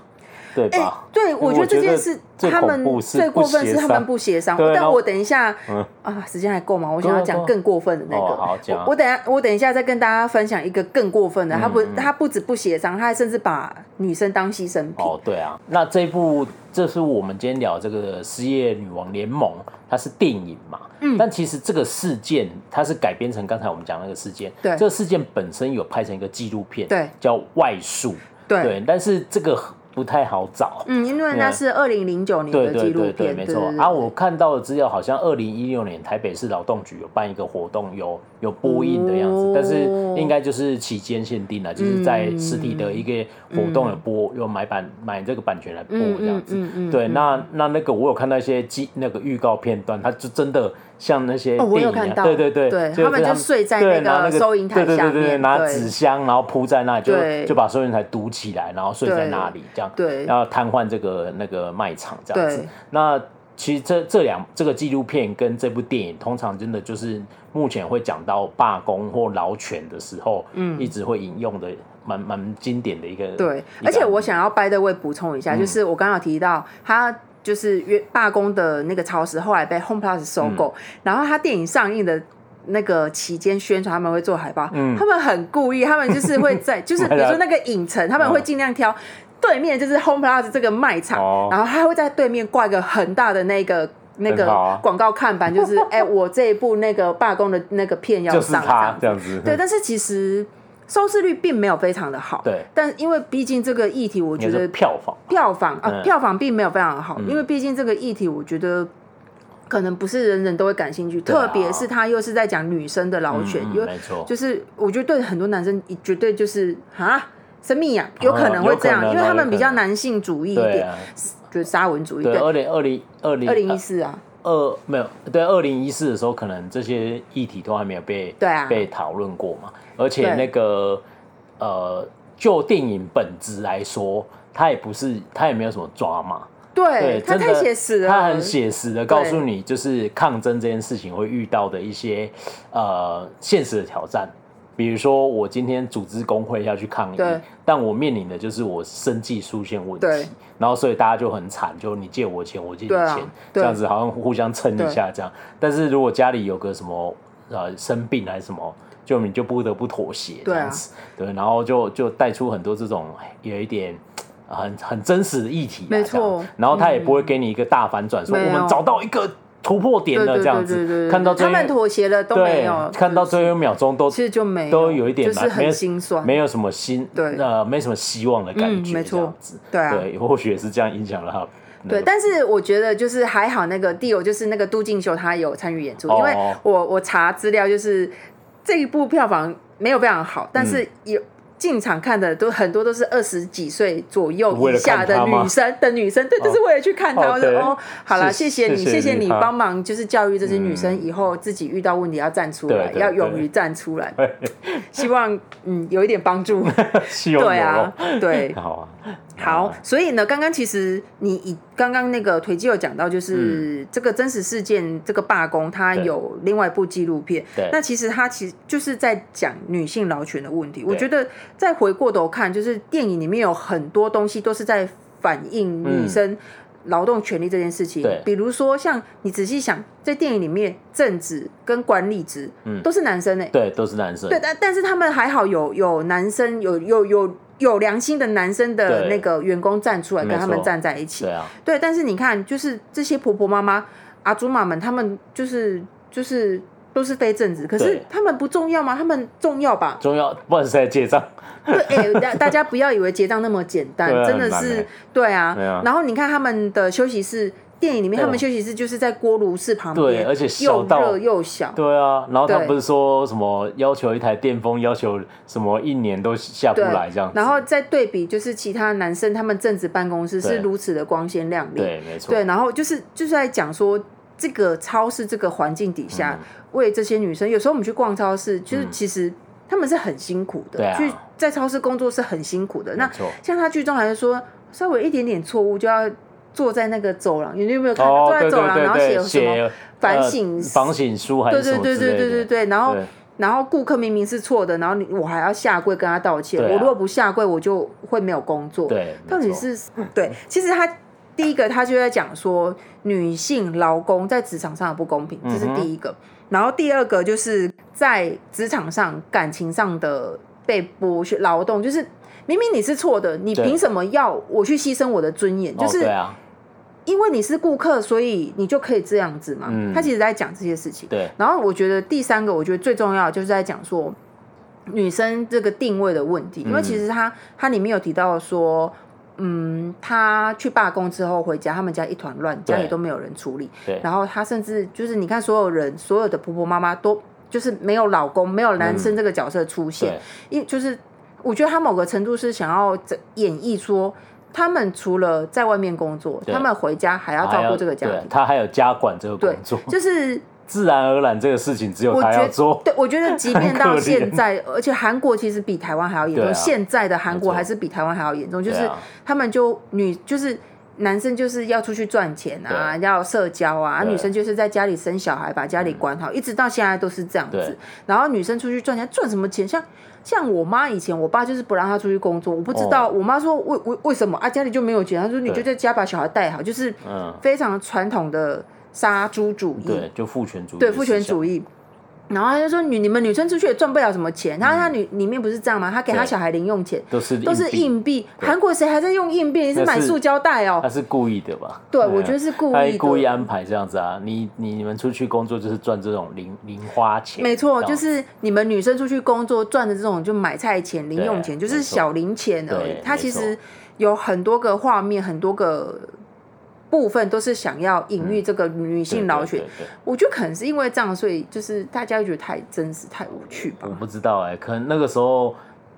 对吧？对，我觉得这件事他们最过分是他们不协商。但我等一下啊，时间还够吗？我想要讲更过分的那个。我等下，我等一下再跟大家分享一个更过分的。他不，他不止不协商，他还甚至把女生当牺牲品。哦，对啊。那这一部，这是我们今天聊这个失业女王联盟，它是电影嘛？嗯。但其实这个事件，它是改编成刚才我们讲那个事件。对。这个事件本身有拍成一个纪录片，对，叫《外宿》。对。但是这个。不太好找，嗯，因为那是二零零九年的纪录片，没错。啊，我看到的资料好像二零一六年台北市劳动局有办一个活动，有有播映的样子，但是应该就是期间限定了，就是在实体的一个活动有播，有买版买这个版权来播这样子。对，那那那个我有看到一些机那个预告片段，它就真的。像那些电影对对对，他们就睡在那个收银台下面，拿纸箱，然后铺在那里，就就把收银台堵起来，然后睡在那里，这样，对，然后瘫痪这个那个卖场这样子。那其实这这两这个纪录片跟这部电影，通常真的就是目前会讲到罢工或劳权的时候，嗯，一直会引用的蛮蛮经典的一个。对，而且我想要 by the way 补充一下，就是我刚刚有提到他。就是约罢工的那个超市，后来被 Home Plus 收购。嗯、然后他电影上映的那个期间宣传，他们会做海报。嗯、他们很故意，他们就是会在，就是比如说那个影城，他们会尽量挑对面就是 Home Plus 这个卖场，哦、然后他会在对面挂一个很大的那个那个广告看板，就是哎、欸，我这一部那个罢工的那个片要上，这样子。对，但是其实。收视率并没有非常的好。对，但因为毕竟这个议题，我觉得票房票房啊，嗯、票房并没有非常好，嗯、因为毕竟这个议题，我觉得。可能不是人人都会感兴趣，特别是他又是在讲女生的劳权，因为就是我觉得对很多男生绝对就是啊，神秘呀，有可能会这样，因为他们比较男性主义一点，就是沙文主义。对，二零二零二零二零一四啊，二没有对二零一四的时候，可能这些议题都还没有被对啊。被讨论过嘛，而且那个呃，就电影本质来说，它也不是，它也没有什么抓嘛。对，他太写实了。他很写实的告诉你，就是抗争这件事情会遇到的一些呃现实的挑战。比如说，我今天组织工会要去抗议，但我面临的就是我生计出现问题，然后所以大家就很惨，就你借我钱，我借你钱，这样子好像互相撑一下这样。但是如果家里有个什么呃生病还是什么，就你就不得不妥协这样子，对，然后就就带出很多这种有一点。很很真实的议题，没错。然后他也不会给你一个大反转，说我们找到一个突破点了这样子。看到他们妥协了都没有，看到最后一秒钟都其实就没都有一点就是很心酸，没有什么心对呃没什么希望的感觉，没错。对啊，对，或许也是这样影响了他。对，但是我觉得就是还好，那个 Dio 就是那个杜敬秀他有参与演出，因为我我查资料就是这一部票房没有非常好，但是有。进场看的都很多都是二十几岁左右以下的女生的女生，对，就是为了去看他。我说哦，好了，谢谢你，谢谢你帮忙，就是教育这些女生以后自己遇到问题要站出来，要勇于站出来。希望嗯有一点帮助。对啊，对，好啊。好，所以呢，刚刚其实你以刚刚那个腿肌有讲到，就是这个真实事件，这个罢工，它有另外一部纪录片。对，那其实它其实就是在讲女性劳权的问题。我觉得再回过头看，就是电影里面有很多东西都是在反映女生劳动权利这件事情。对，比如说像你仔细想，在电影里面，正职跟管理职，嗯，都是男生诶，对，都是男生。对，但但是他们还好有有男生有有有。有良心的男生的那个员工站出来跟他们站在一起，对啊，对，但是你看，就是这些婆婆妈妈、阿祖玛们，他们就是就是都是非正职，可是他们不重要吗？他们重要吧？重要，不然是在结账。对，哎，大大家不要以为结账那么简单，真的是，对啊。然后你看他们的休息室。电影里面，他们休息室就是在锅炉室旁边，对，而且又热又小。对啊，然后他不是说什么要求一台电风，要求什么一年都下不来这样。然后再对比，就是其他男生他们正职办公室是如此的光鲜亮丽。对，没错。对，然后就是就是在讲说，这个超市这个环境底下，为这些女生，有时候我们去逛超市，就是其实他们是很辛苦的，去在超市工作是很辛苦的。那像他剧中还是说，稍微一点点错误就要。坐在那个走廊，你有没有看到？坐在走廊，然后写什么反省反省书还是什么？对对对对对对对。然后然后顾客明明是错的，然后你我还要下跪跟他道歉。我如果不下跪，我就会没有工作。对，到底是对。其实他第一个他就在讲说女性劳工在职场上的不公平，这是第一个。然后第二个就是在职场上感情上的被剥削劳动，就是明明你是错的，你凭什么要我去牺牲我的尊严？就是对啊。因为你是顾客，所以你就可以这样子嘛。嗯、他其实在讲这些事情。对。然后我觉得第三个，我觉得最重要的就是在讲说女生这个定位的问题。嗯、因为其实他他里面有提到说，嗯，他去罢工之后回家，他们家一团乱，家里都没有人处理。对。然后他甚至就是你看，所有人所有的婆婆妈妈都就是没有老公，没有男生这个角色出现。因、嗯、就是我觉得他某个程度是想要演绎说。他们除了在外面工作，他们回家还要照顾这个家庭，他还有家管这个工作，就是 自然而然这个事情只有他要做。对，我觉得 即便到现在，而且韩国其实比台湾还要严重，现在的韩国还是比台湾还要严重，就是他们就女就是男生就是要出去赚钱啊，要社交啊，女生就是在家里生小孩，把家里管好，一直到现在都是这样子。然后女生出去赚钱，赚什么钱？像。像我妈以前，我爸就是不让她出去工作。我不知道，我妈说为为为什么啊？家里就没有钱。她说你就在家把小孩带好，就是非常传统的杀猪主义。对，就父权主义。对，父权主义。然后他就说：“女你们女生出去也赚不了什么钱。”然后他女里面不是这样吗？他给他小孩零用钱都是都是硬币。韩国谁还在用硬币？是买塑胶袋哦。他是故意的吧？对，我觉得是故意的。故意安排这样子啊！你你你们出去工作就是赚这种零零花钱。没错，就是你们女生出去工作赚的这种就买菜钱、零用钱，就是小零钱而已。他其实有很多个画面，很多个。部分都是想要隐喻这个女性劳权，我觉得可能是因为这样，所以就是大家觉得太真实、太无趣吧。我不知道哎、欸，可能那个时候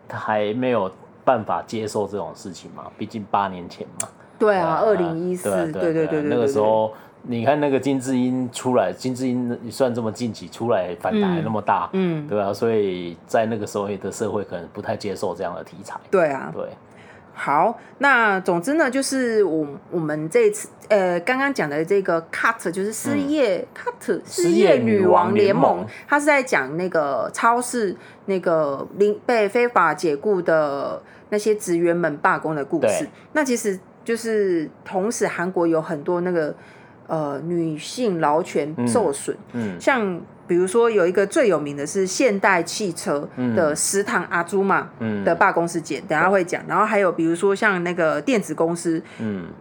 他还没有办法接受这种事情嘛，毕竟八年前嘛。对啊，二零一四，对对对对，那个时候你看那个金智英出来，金智英算这么近期出来反弹还那么大，嗯，对啊，所以在那个时候的社会可能不太接受这样的题材。对啊，对。好，那总之呢，就是我我们这次呃刚刚讲的这个 cut 就是失业、嗯、cut 失业女王联盟，他是在讲那个超市那个零被非法解雇的那些职员们罢工的故事。那其实就是同时韩国有很多那个呃女性劳权受损，嗯，嗯像。比如说有一个最有名的是现代汽车的食堂阿朱嘛的罢工事件，等下会讲。然后还有比如说像那个电子公司，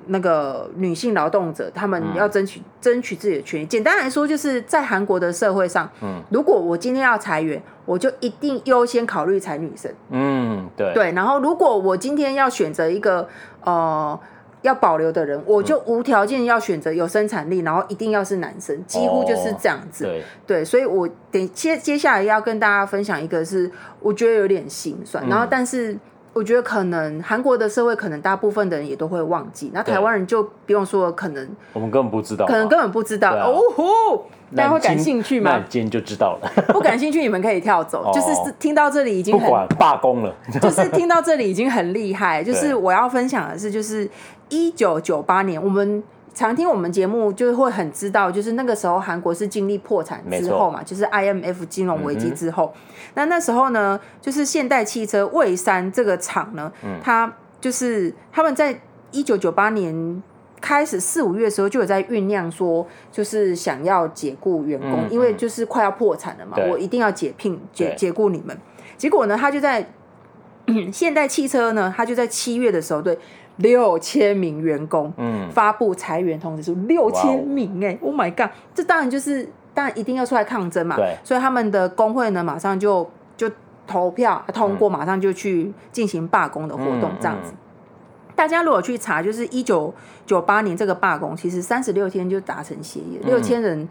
那个女性劳动者，他们要争取争取自己的权益。简单来说，就是在韩国的社会上，如果我今天要裁员，我就一定优先考虑裁女生。嗯，对。对，然后如果我今天要选择一个呃。要保留的人，我就无条件要选择有生产力，然后一定要是男生，几乎就是这样子。对，对，所以我等接接下来要跟大家分享一个，是我觉得有点心酸，然后但是我觉得可能韩国的社会可能大部分的人也都会忘记，那台湾人就不用说，可能我们根本不知道，可能根本不知道。哦吼，大家会感兴趣吗？那今天就知道了。不感兴趣，你们可以跳走。就是听到这里已经不管罢工了，就是听到这里已经很厉害。就是我要分享的是，就是。一九九八年，我们常听我们节目，就会很知道，就是那个时候韩国是经历破产之后嘛，就是 IMF 金融危机之后。那那时候呢，就是现代汽车蔚山这个厂呢，它就是他们在一九九八年开始四五月的时候就有在酝酿说，就是想要解雇员工，因为就是快要破产了嘛，我一定要解聘解解雇你们。结果呢，他就在 现代汽车呢，他就在七月的时候对。六千名员工，嗯，发布裁员通知书，六千名哎，Oh my god！这当然就是，当然一定要出来抗争嘛，对，所以他们的工会呢，马上就就投票通过，马上就去进行罢工的活动，这样子。大家如果去查，就是一九九八年这个罢工，其实三十六天就达成协议，六千人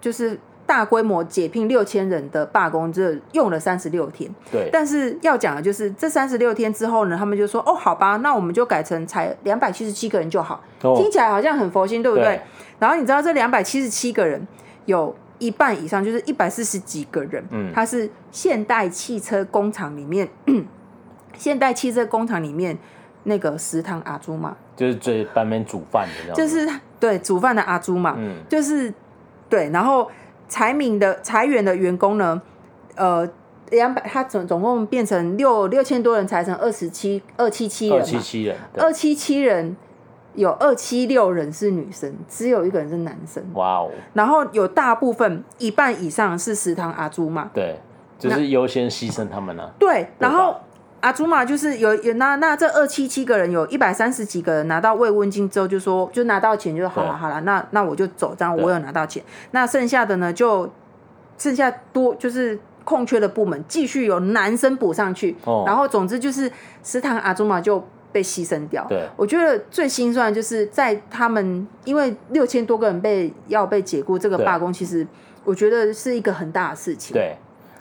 就是。大规模解聘六千人的罢工，这用了三十六天。对，但是要讲的就是这三十六天之后呢，他们就说：“哦，好吧，那我们就改成才两百七十七个人就好。哦”听起来好像很佛心，对不对？对，然后你知道这两百七十七个人有一半以上，就是一百四十几个人，嗯，他是现代汽车工厂里面，现代汽车工厂里面那个食堂阿朱嘛，就是最旁边煮饭的，就是对煮饭的阿朱嘛，嗯，就是对，然后。裁名的裁员的员工呢？呃，两百，他总总共变成六六千多人，裁成二十七二七七人，二七七人，二七七人有二七六人是女生，只有一个人是男生。哇哦！然后有大部分一半以上是食堂阿朱嘛？对，就是优先牺牲他们呢、啊。对，然后。阿祖玛就是有有那那这二七七个人有一百三十几个人拿到慰问金之后就说就拿到钱就好了好了那那我就走这样我有拿到钱那剩下的呢就剩下多就是空缺的部门继续有男生补上去，哦、然后总之就是食堂阿祖玛就被牺牲掉。对，我觉得最心酸的就是在他们因为六千多个人被要被解雇这个罢工，其实我觉得是一个很大的事情。对，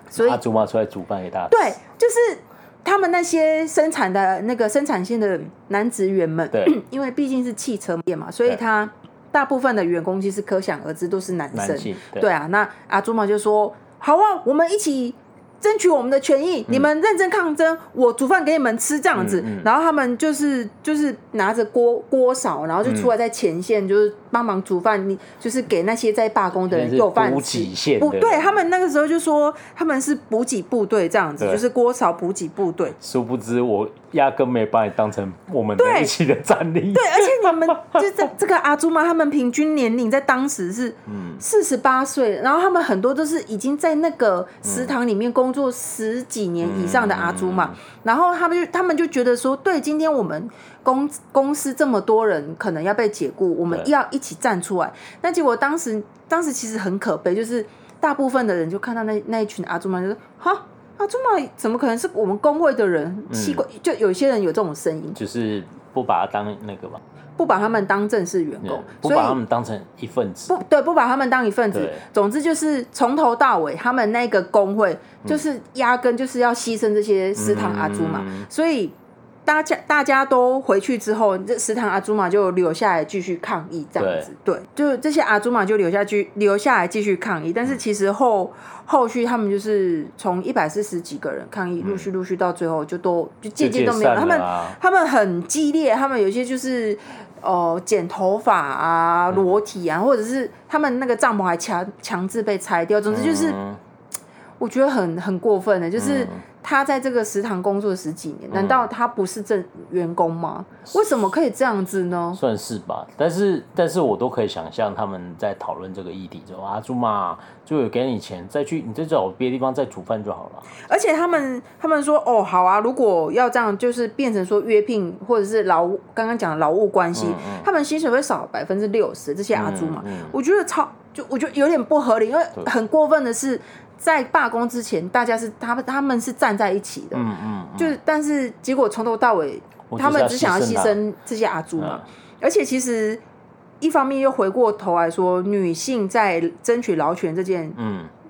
所以阿祖玛出来煮饭给大家。对，就是。他们那些生产的那个生产线的男职员们，对，因为毕竟是汽车业嘛，所以他大部分的员工其实可想而知都是男生。男对，对啊，那阿朱毛就说：“好啊，我们一起争取我们的权益，你们认真抗争，我煮饭给你们吃这样子。然后他们就是就是拿着锅锅勺，然后就出来在前线，就是帮忙煮饭，你就是给那些在罢工的人有饭吃。不对，他们那个时候就说他们是补给部队这样子，就是锅勺补给部队。殊不知我压根没把你当成我们一起的战力。对，而且你们就这 这个阿朱妈，他们平均年龄在当时是四十八岁，然后他们很多都是已经在那个食堂里面工。工作十几年以上的阿朱嘛，然后他们就他们就觉得说，对，今天我们公公司这么多人可能要被解雇，我们要一起站出来。那结果当时当时其实很可悲，就是大部分的人就看到那那一群阿朱嘛，就说：“哈，阿朱嘛怎么可能是我们工会的人？奇怪，就有些人有这种声音，就是不把他当那个嘛。”不把他们当正式员工，不把他们当成一份子，不对，不把他们当一份子。总之就是从头到尾，他们那个工会就是压根就是要牺牲这些食堂阿祖玛，所以大家大家都回去之后，这食堂阿祖玛就留下来继续抗议，这样子。对，就这些阿祖玛就留下去留下来继续抗议，但是其实后后续他们就是从一百四十几个人抗议，陆续陆续到最后就都就渐渐都没有。他们他们很激烈，他们有些就是。哦、呃，剪头发啊，裸体啊，或者是他们那个帐篷还强强制被拆掉，总之就是，我觉得很很过分的，就是。他在这个食堂工作十几年，难道他不是正员工吗？为什么可以这样子呢？算是吧，但是但是我都可以想象他们在讨论这个议题之后，阿朱嘛就有给你钱，再去你再找别的地方再煮饭就好了。而且他们他们说哦好啊，如果要这样，就是变成说约聘或者是劳务，刚刚讲的劳务关系，嗯嗯、他们薪水会少百分之六十。这些阿朱嘛，我觉得超就我觉得有点不合理，因为很过分的是。在罢工之前，大家是他们他们是站在一起的，嗯嗯，嗯。就是但是结果从头到尾，他们只想要牺牲这些阿朱嘛，嗯、而且其实一方面又回过头来说，女性在争取劳权这件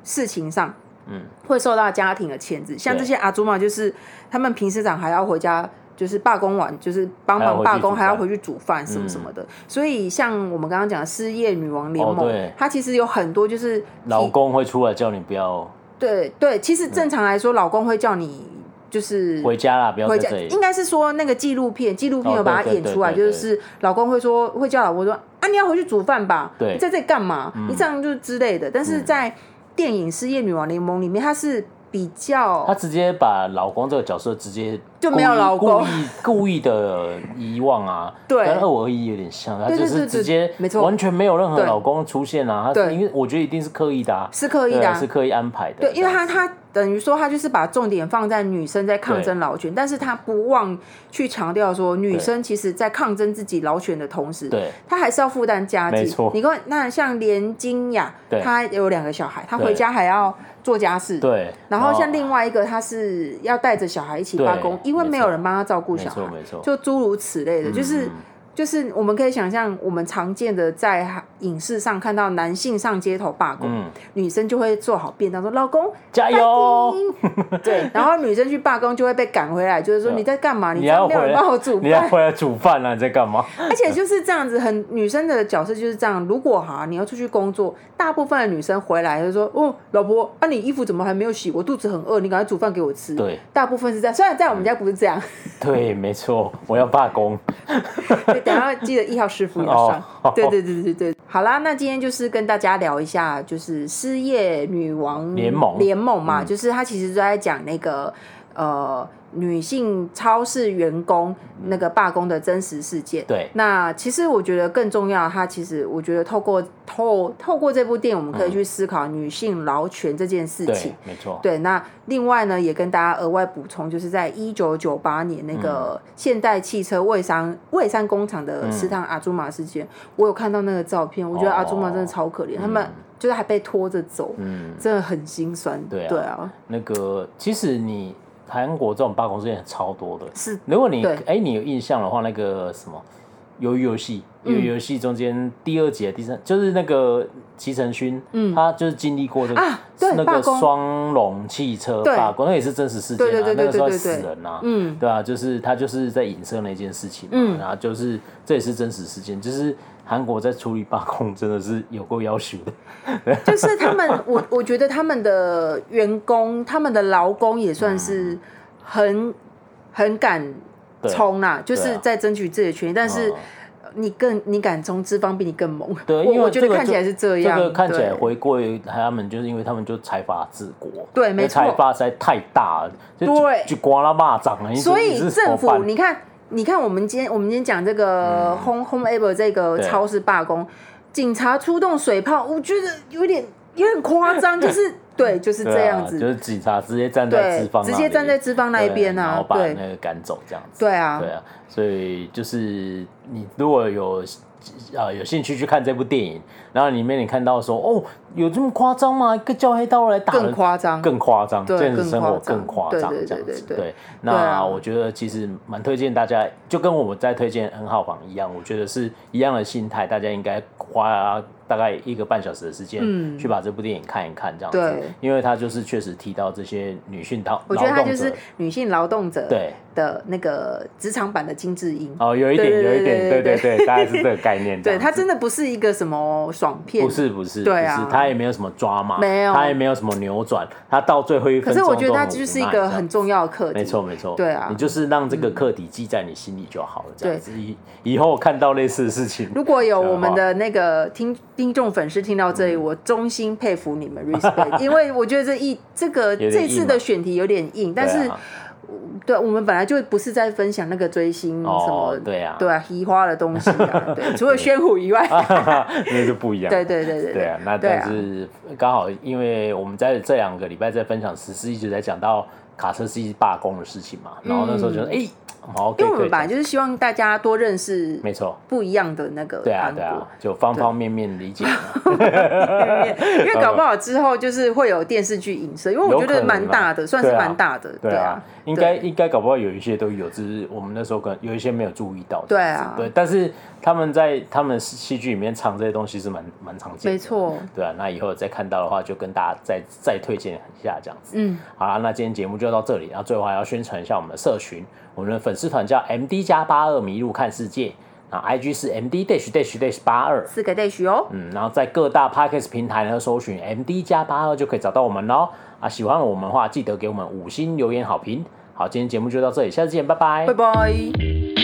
事情上，嗯，会受到家庭的牵制，嗯、像这些阿朱嘛就是他们平时长还要回家。就是罢工完，就是帮忙罢工，还要回去煮饭什么什么的。所以像我们刚刚讲的失业女王联盟，它其实有很多就是老公会出来叫你不要。对对，其实正常来说，老公会叫你就是回家啦，不要回家。应该是说那个纪录片，纪录片有把它演出来，就是老公会说会叫老婆说啊，你要回去煮饭吧，你在这里干嘛？你这样就之类的。但是在电影《失业女王联盟》里面，它是比较，他直接把老公这个角色直接。就没有老公，故意故意的遗忘啊，对，跟二五二一有点像，他就是直接没错，完全没有任何老公出现啊，他因为我觉得一定是刻意的，啊，是刻意的，是刻意安排的，对，因为他他等于说他就是把重点放在女生在抗争劳权，但是他不忘去强调说女生其实在抗争自己劳权的同时，对，她还是要负担家计，没错，你看那像连金雅，她有两个小孩，她回家还要做家事，对，然后像另外一个，他是要带着小孩一起罢工。因为没有人帮他照顾小孩，就诸如此类的，就是。就是我们可以想象，我们常见的在影视上看到男性上街头罢工，嗯、女生就会做好便当说：“老公加油。” 对，然后女生去罢工就会被赶回来，就是说你在干嘛？你要没有人帮我煮饭，你要回来煮饭啊？你在干嘛？而且就是这样子，很女生的角色就是这样。如果哈你要出去工作，大部分的女生回来就说：“哦，老婆，啊你衣服怎么还没有洗？我肚子很饿，你赶快煮饭给我吃。”对，大部分是这样。虽然在我们家不是这样。对，没错，我要罢工。然后 记得一号师傅要上，对对对对对。好啦，那今天就是跟大家聊一下，就是失业女王联盟联盟嘛，就是他其实都在讲那个呃。女性超市员工那个罢工的真实事件。对，那其实我觉得更重要，它其实我觉得透过透透过这部电影，我们可以去思考女性劳权这件事情。没错。对，那另外呢，也跟大家额外补充，就是在一九九八年那个现代汽车蔚山蔚山工厂的食堂阿祖玛事件，我有看到那个照片，我觉得阿祖玛真的超可怜，他们就是还被拖着走，嗯，真的很心酸对。对啊，那个其实你。韩国这种罢工事件超多的，是。如果你哎，你有印象的话，那个什么，鱿鱼游戏，鱿鱼游戏中间第二节、第三，就是那个齐承勋，嗯，他就是经历过这个那个双龙汽车罢工，那也是真实事件啊，那个时候死人呐，嗯，对啊，就是他就是在影射那件事情嘛，然后就是这也是真实事件，就是。韩国在处理罢工真的是有够要求的，就是他们，我我觉得他们的员工，他们的劳工也算是很、嗯、很敢冲啦，就是在争取自己的权益，但是。你更你敢冲，资方比你更猛。对，因为我觉得看起来是这样。这个看起来回归他们，就是因为他们就财阀治国。对，没错。财阀实在太大了，对，就刮了蚂蚱。所以政府，你看，你看，我们今天我们今天讲这个 Home HomeAble 这个超市罢工，警察出动水炮，我觉得有点有点夸张，就是对，就是这样子，就是警察直接站在资方，直接站在资方那一边啊，然后把那个赶走这样子。对啊，对啊。所以就是你如果有呃有兴趣去看这部电影，然后里面你看到说哦，有这么夸张吗？一个叫黑道来打更夸张，更夸张，现实生活更夸张这样子。对，那我觉得其实蛮推荐大家，就跟我们在推荐 N 号房一样，我觉得是一样的心态，大家应该花大概一个半小时的时间去把这部电影看一看这样子。因为它就是确实提到这些女性劳，我觉得它就是女性劳动者对的那个职场版的。金智英哦，有一点，有一点，对对对，大概是这个概念。对，它真的不是一个什么爽片，不是不是，对啊，他也没有什么抓马，没有，他也没有什么扭转，他到最后一分钟，可是我觉得他就是一个很重要的课题，没错没错，对啊，你就是让这个课题记在你心里就好了，这样子。以以后看到类似的事情，如果有我们的那个听听众粉丝听到这里，我衷心佩服你们，respect，因为我觉得这一这个这次的选题有点硬，但是。对，我们本来就不是在分享那个追星什么，对啊，对啊，移花的东西啊，对，除了宣虎以外，那就不一样。对对对对，对啊，那但是刚好，因为我们在这两个礼拜在分享时事，一直在讲到卡车司机罢工的事情嘛，然后那时候就说，哎。好，因为我们本来就是希望大家多认识，没错，不一样的那个对啊，对啊，就方方面面理解。因为 搞不好之后就是会有电视剧影射，因为我觉得蛮大的，算是蛮大的，对啊，应该应该搞不好有一些都有，只是我们那时候可能有一些没有注意到。对啊，对，但是他们在他们戏剧里面唱这些东西是蛮蛮常见的，没错。对啊，那以后再看到的话，就跟大家再再推荐一下这样子。嗯，好啦，那今天节目就到这里，然后最后还要宣传一下我们的社群。我们的粉丝团叫 M D 加八二迷路看世界，那 I G 是 M D dash dash dash 八二四个 dash 哦。嗯，然后在各大 Podcast 平台呢搜寻 M D 加八二就可以找到我们喽。啊，喜欢我们的话记得给我们五星留言好评。好，今天节目就到这里，下次见，拜拜，拜拜。